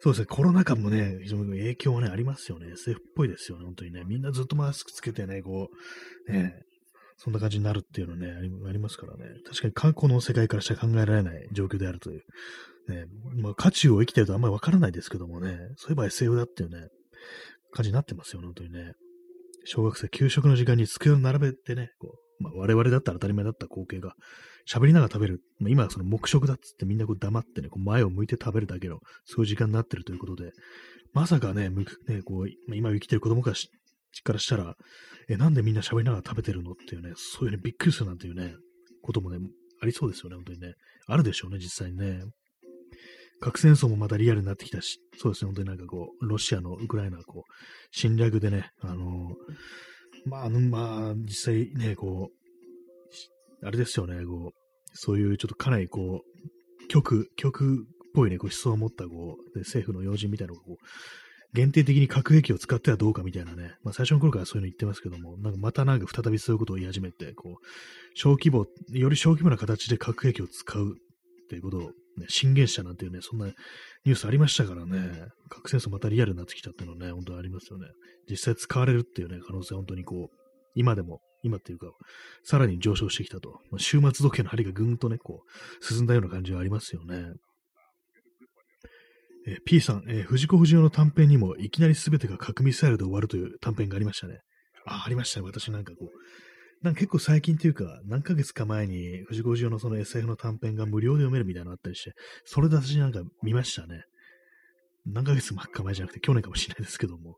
そうですね、コロナ禍もね、非常に影響はね、ありますよね。SF っぽいですよね、本当にね。みんなずっとマスクつけてね、こう、ね、そんな感じになるっていうのね、ありますからね。確かに過去の世界からしか考えられない状況であるという。ね、まあ、渦中を生きてるとあんまりわからないですけどもね、そういえば SF だっていうね、感じになってますよ、本当にね。小学生、給食の時間に机を並べてね、こう、まあ、我々だったら当たり前だった光景が、喋りながら食べる。まあ、今はその黙食だっつってみんなこう黙ってね、こう前を向いて食べるだけの、そういう時間になってるということで、まさかね、むくねこう今生きてる子供からしからしたら、え、なんでみんな喋りながら食べてるのっていうね、そういうね、びっくりするなんていうね、こともね、ありそうですよね、本当にね。あるでしょうね、実際にね。核戦争もまたリアルになってきたし、そうですね、本当になんかこう、ロシアのウクライナ、こう、侵略でね、あのまあ、まあ、実際ね、こう、あれですよね、こう、そういうちょっとかなりこう、極、極っぽいね、こう思想を持ったこう、で政府の要人みたいなのがこう、限定的に核兵器を使ってはどうかみたいなね、まあ最初の頃からそういうの言ってますけども、なんかまたなんか再びそういうことを言い始めて、こう、小規模、より小規模な形で核兵器を使うっていうことを、ね、進言したなんていうね、そんなニュースありましたからね、核戦争またリアルになってきたっていうのはね、本当にありますよね。実際使われるっていうね、可能性は本当にこう、今でも、今っていうか、さらに上昇してきたと。まあ、終末時計の針がぐんとね、こう、進んだような感じはありますよね。えー、P さん、えー、藤子不二雄の短編にもいきなり全てが核ミサイルで終わるという短編がありましたね。あ、ありましたね。私なんかこう、なんか結構最近というか、何ヶ月か前に藤子不二雄のその SF の短編が無料で読めるみたいなのあったりして、それで私なんか見ましたね。何ヶ月か前じゃなくて去年かもしれないですけども、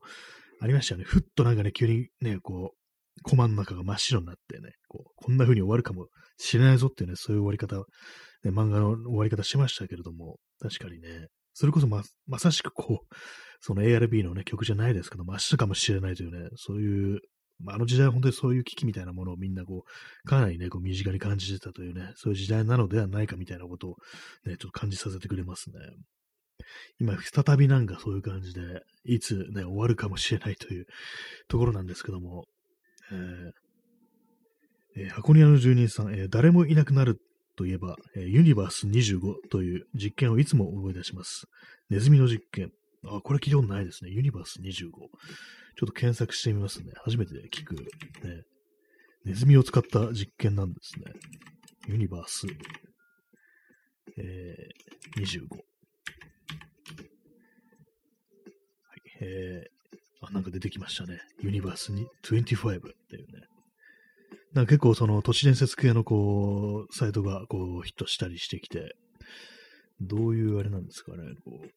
ありましたよね。ふっとなんかね、急にね、こう、コマの中が真っ白になってね、こう、こんな風に終わるかもしれないぞっていうね、そういう終わり方、ね、漫画の終わり方しましたけれども、確かにね、それこそま、まさしくこう、その ARB のね、曲じゃないですけど、明日かもしれないというね、そういう、まあ、の時代は本当にそういう危機みたいなものをみんなこう、かなりね、こう身近に感じてたというね、そういう時代なのではないかみたいなことをね、ちょっと感じさせてくれますね。今、再びなんかそういう感じで、いつね、終わるかもしれないというところなんですけども、えーえー、箱庭の住人さん、えー、誰もいなくなるといえば、えー、ユニバース25という実験をいつも思い出します。ネズミの実験。あ、これ聞いたことないですね。ユニバース25。ちょっと検索してみますね。初めて聞く、ね。ネズミを使った実験なんですね。ユニバース、えー、25。はい、えー、あ、なんか出てきましたね。ユニバースに25っていうね。なんか結構その都市伝説系のこう、サイトがこうヒットしたりしてきて、どういうあれなんですかね、こう、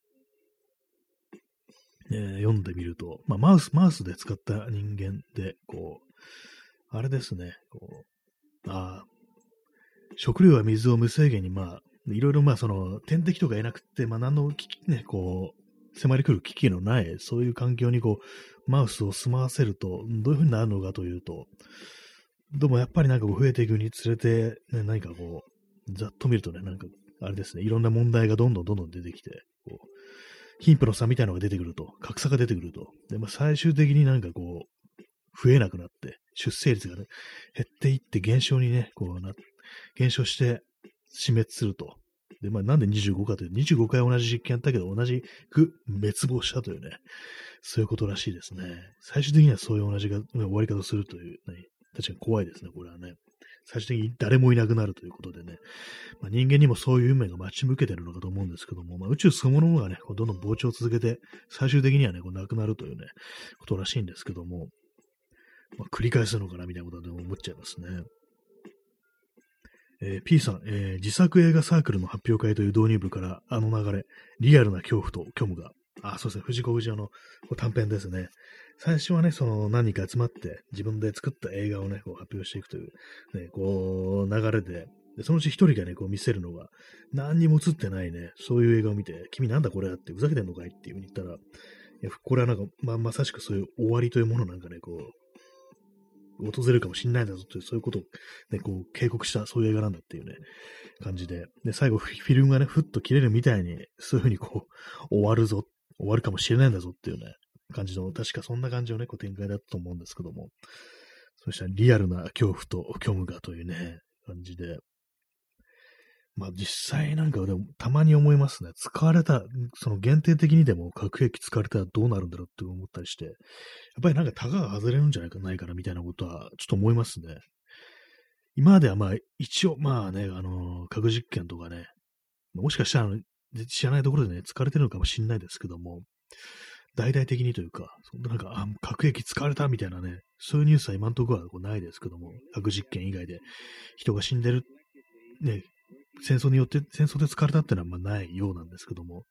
えー、読んでみると、まあ、マウス、マウスで使った人間で、こう、あれですね、こう、あ食料や水を無制限に、まあ、いろいろ、まあ、その、天敵とかいなくて、まあ、何のね、こう、迫り来る危機のない、そういう環境に、こう、マウスを住まわせると、どういうふうになるのかというと、どうもやっぱりなんか増えていくにつれて、ね、何かこう、ざっと見るとね、なんかあれですね、いろんな問題がどんどんどんどん出てきて、こう、貧富の差みたいなのが出てくると、格差が出てくると。で、まあ、最終的になんかこう、増えなくなって、出生率がね、減っていって減少にね、こうな、減少して死滅すると。で、まあなんで25かというと、25回同じ実験やったけど、同じく滅亡したというね、そういうことらしいですね。最終的にはそういう同じが終わり方をするという、ね、確かに怖いですね、これはね。最終的に誰もいなくなるということでね、まあ、人間にもそういう運命が待ち向けてるのかと思うんですけども、まあ、宇宙そのものがね、こうどんどん膨張を続けて、最終的にはね、こうなくなるというね、ことらしいんですけども、まあ、繰り返すのかなみたいなことでも思っちゃいますね。えー、P さん、えー、自作映画サークルの発表会という導入部からあの流れ、リアルな恐怖と虚無が、あ、そうですね、藤子不二雄の短編ですね。最初はね、その何人か集まって自分で作った映画をね、こう発表していくという、ね、こう流れで、でそのうち一人がね、こう見せるのが、何にも映ってないね、そういう映画を見て、君なんだこれやって、ふざけてんのかいっていう風に言ったら、いやこれはなんか、まあまさしくそういう終わりというものなんかね、こう、訪れるかもしれないんだぞという、そういうことをね、こう警告した、そういう映画なんだっていうね、感じで、で、最後フィルムがね、ふっと切れるみたいに、そういう風にこう、終わるぞ、終わるかもしれないんだぞっていうね、感じの、確かそんな感じのね、展開だったと思うんですけども、そしたらリアルな恐怖と虚無がというね、感じで、まあ実際なんかでもたまに思いますね。使われた、その限定的にでも核兵器使われたらどうなるんだろうって思ったりして、やっぱりなんかタガが外れるんじゃないかないかなみたいなことはちょっと思いますね。今まではまあ一応まあね、あのー、核実験とかね、もしかしたら知らないところでね、使われてるのかもしれないですけども、大々的にというか、そんななんか、あ、核兵器使われたみたいなね、そういうニュースは今のところはこうないですけども、核実験以外で人が死んでる、ね、戦争によって、戦争で使われたってのはあんまないようなんですけども、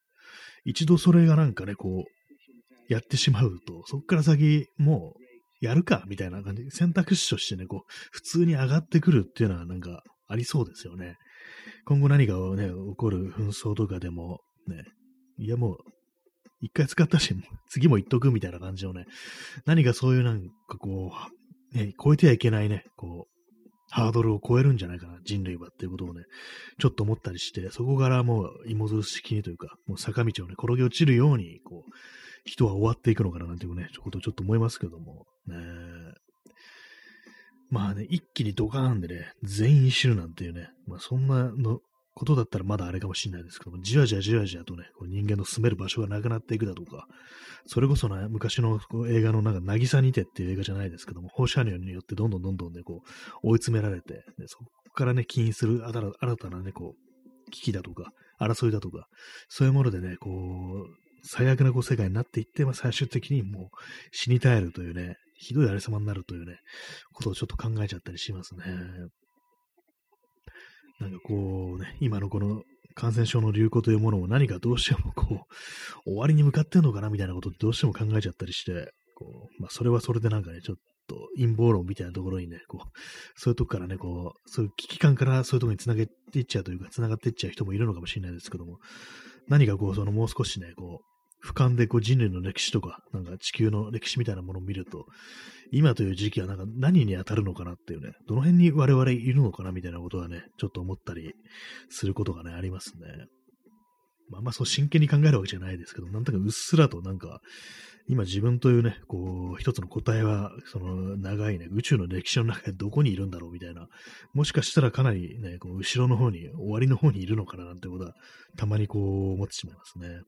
一度それがなんかね、こう、やってしまうと、そこから先、もう、やるか、みたいな感じ、選択肢としてね、こう、普通に上がってくるっていうのはなんかありそうですよね。今後何かね、起こる紛争とかでも、ね、いやもう、一回使ったし、次も言っとくみたいな感じのね、何かそういうなんかこう、ね、超えてはいけないね、こう、ハードルを超えるんじゃないかな、人類はっていうことをね、ちょっと思ったりして、そこからもう芋づる式にというか、もう坂道をね、転げ落ちるように、こう、人は終わっていくのかななんていうね、ことをちょっと思いますけども、ね。まあね、一気にドカーンでね、全員死ぬなんていうね、まあそんなのことだったらまだあれかもしれないですけども、じわじわじわじわとね、こう人間の住める場所がなくなっていくだとか、それこそね、昔の映画のなんか、渚にてっていう映画じゃないですけども、放射能によってどんどんどんどんね、こう、追い詰められて、でそこからね、起因する新たなね、こう、危機だとか、争いだとか、そういうものでね、こう、最悪なこう世界になっていって、まあ、最終的にもう死に絶えるというね、ひどいありさまになるというね、ことをちょっと考えちゃったりしますね。なんかこうね、今のこの感染症の流行というものも何かどうしてもこう、終わりに向かってんのかなみたいなことどうしても考えちゃったりして、こう、まあそれはそれでなんかね、ちょっと陰謀論みたいなところにね、こう、そういうとこからね、こう、そういう危機感からそういうとこにつなげていっちゃうというか、つながっていっちゃう人もいるのかもしれないですけども、何かこう、そのもう少しね、こう、俯瞰でこう人類の歴史とか、なんか地球の歴史みたいなものを見ると、今という時期はなんか何に当たるのかなっていうね、どの辺に我々いるのかなみたいなことはね、ちょっと思ったりすることがね、ありますね。まあまあそう真剣に考えるわけじゃないですけど、なんとかうっすらとなんか、今自分というね、こう、一つの答えは、その長いね、宇宙の歴史の中でどこにいるんだろうみたいな、もしかしたらかなりね、こう後ろの方に、終わりの方にいるのかななんてことは、たまにこう思ってしまいますね。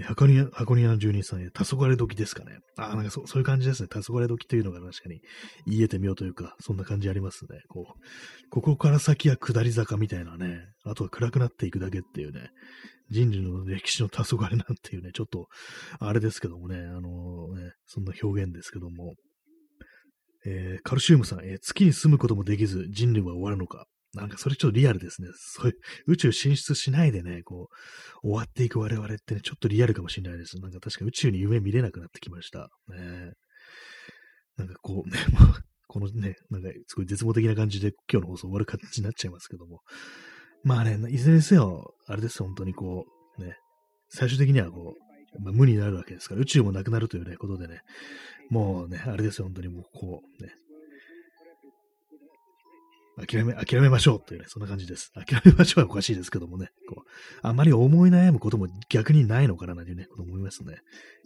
箱庭、箱庭の住人さんへ、黄昏時ですかね。ああ、なんかそそういう感じですね。黄昏時というのが確かに言えてみようというか、そんな感じありますね。こう、ここから先は下り坂みたいなね、あとは暗くなっていくだけっていうね、人類の歴史の黄昏なんていうね、ちょっと、あれですけどもね、あのー、ね、そんな表現ですけども、えー、カルシウムさん、えー、月に住むこともできず人類は終わるのか。なんかそれちょっとリアルですね。そういう宇宙進出しないでね、こう、終わっていく我々ってね、ちょっとリアルかもしれないです。なんか確か宇宙に夢見れなくなってきました。ね、なんかこうね、もう、このね、なんかすごい絶望的な感じで今日の放送終わる感じになっちゃいますけども。まあね、いずれにせよ、あれです、本当にこう、ね、最終的にはこう、まあ、無になるわけですから、宇宙もなくなるというね、ことでね、もうね、あれですよ、本当にもうこう、ね、諦め、諦めましょうというね、そんな感じです。諦めましょうはおかしいですけどもね、こう、あまり思い悩むことも逆にないのかななんていうね、こと思いますね。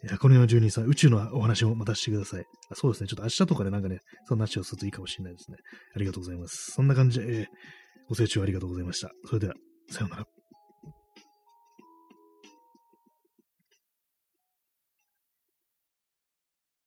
箱根の住人さん、宇宙のお話もまたしてくださいあ。そうですね、ちょっと明日とかでなんかね、そんな話をするといいかもしれないですね。ありがとうございます。そんな感じで、えー、ご清聴ありがとうございました。それでは、さようなら。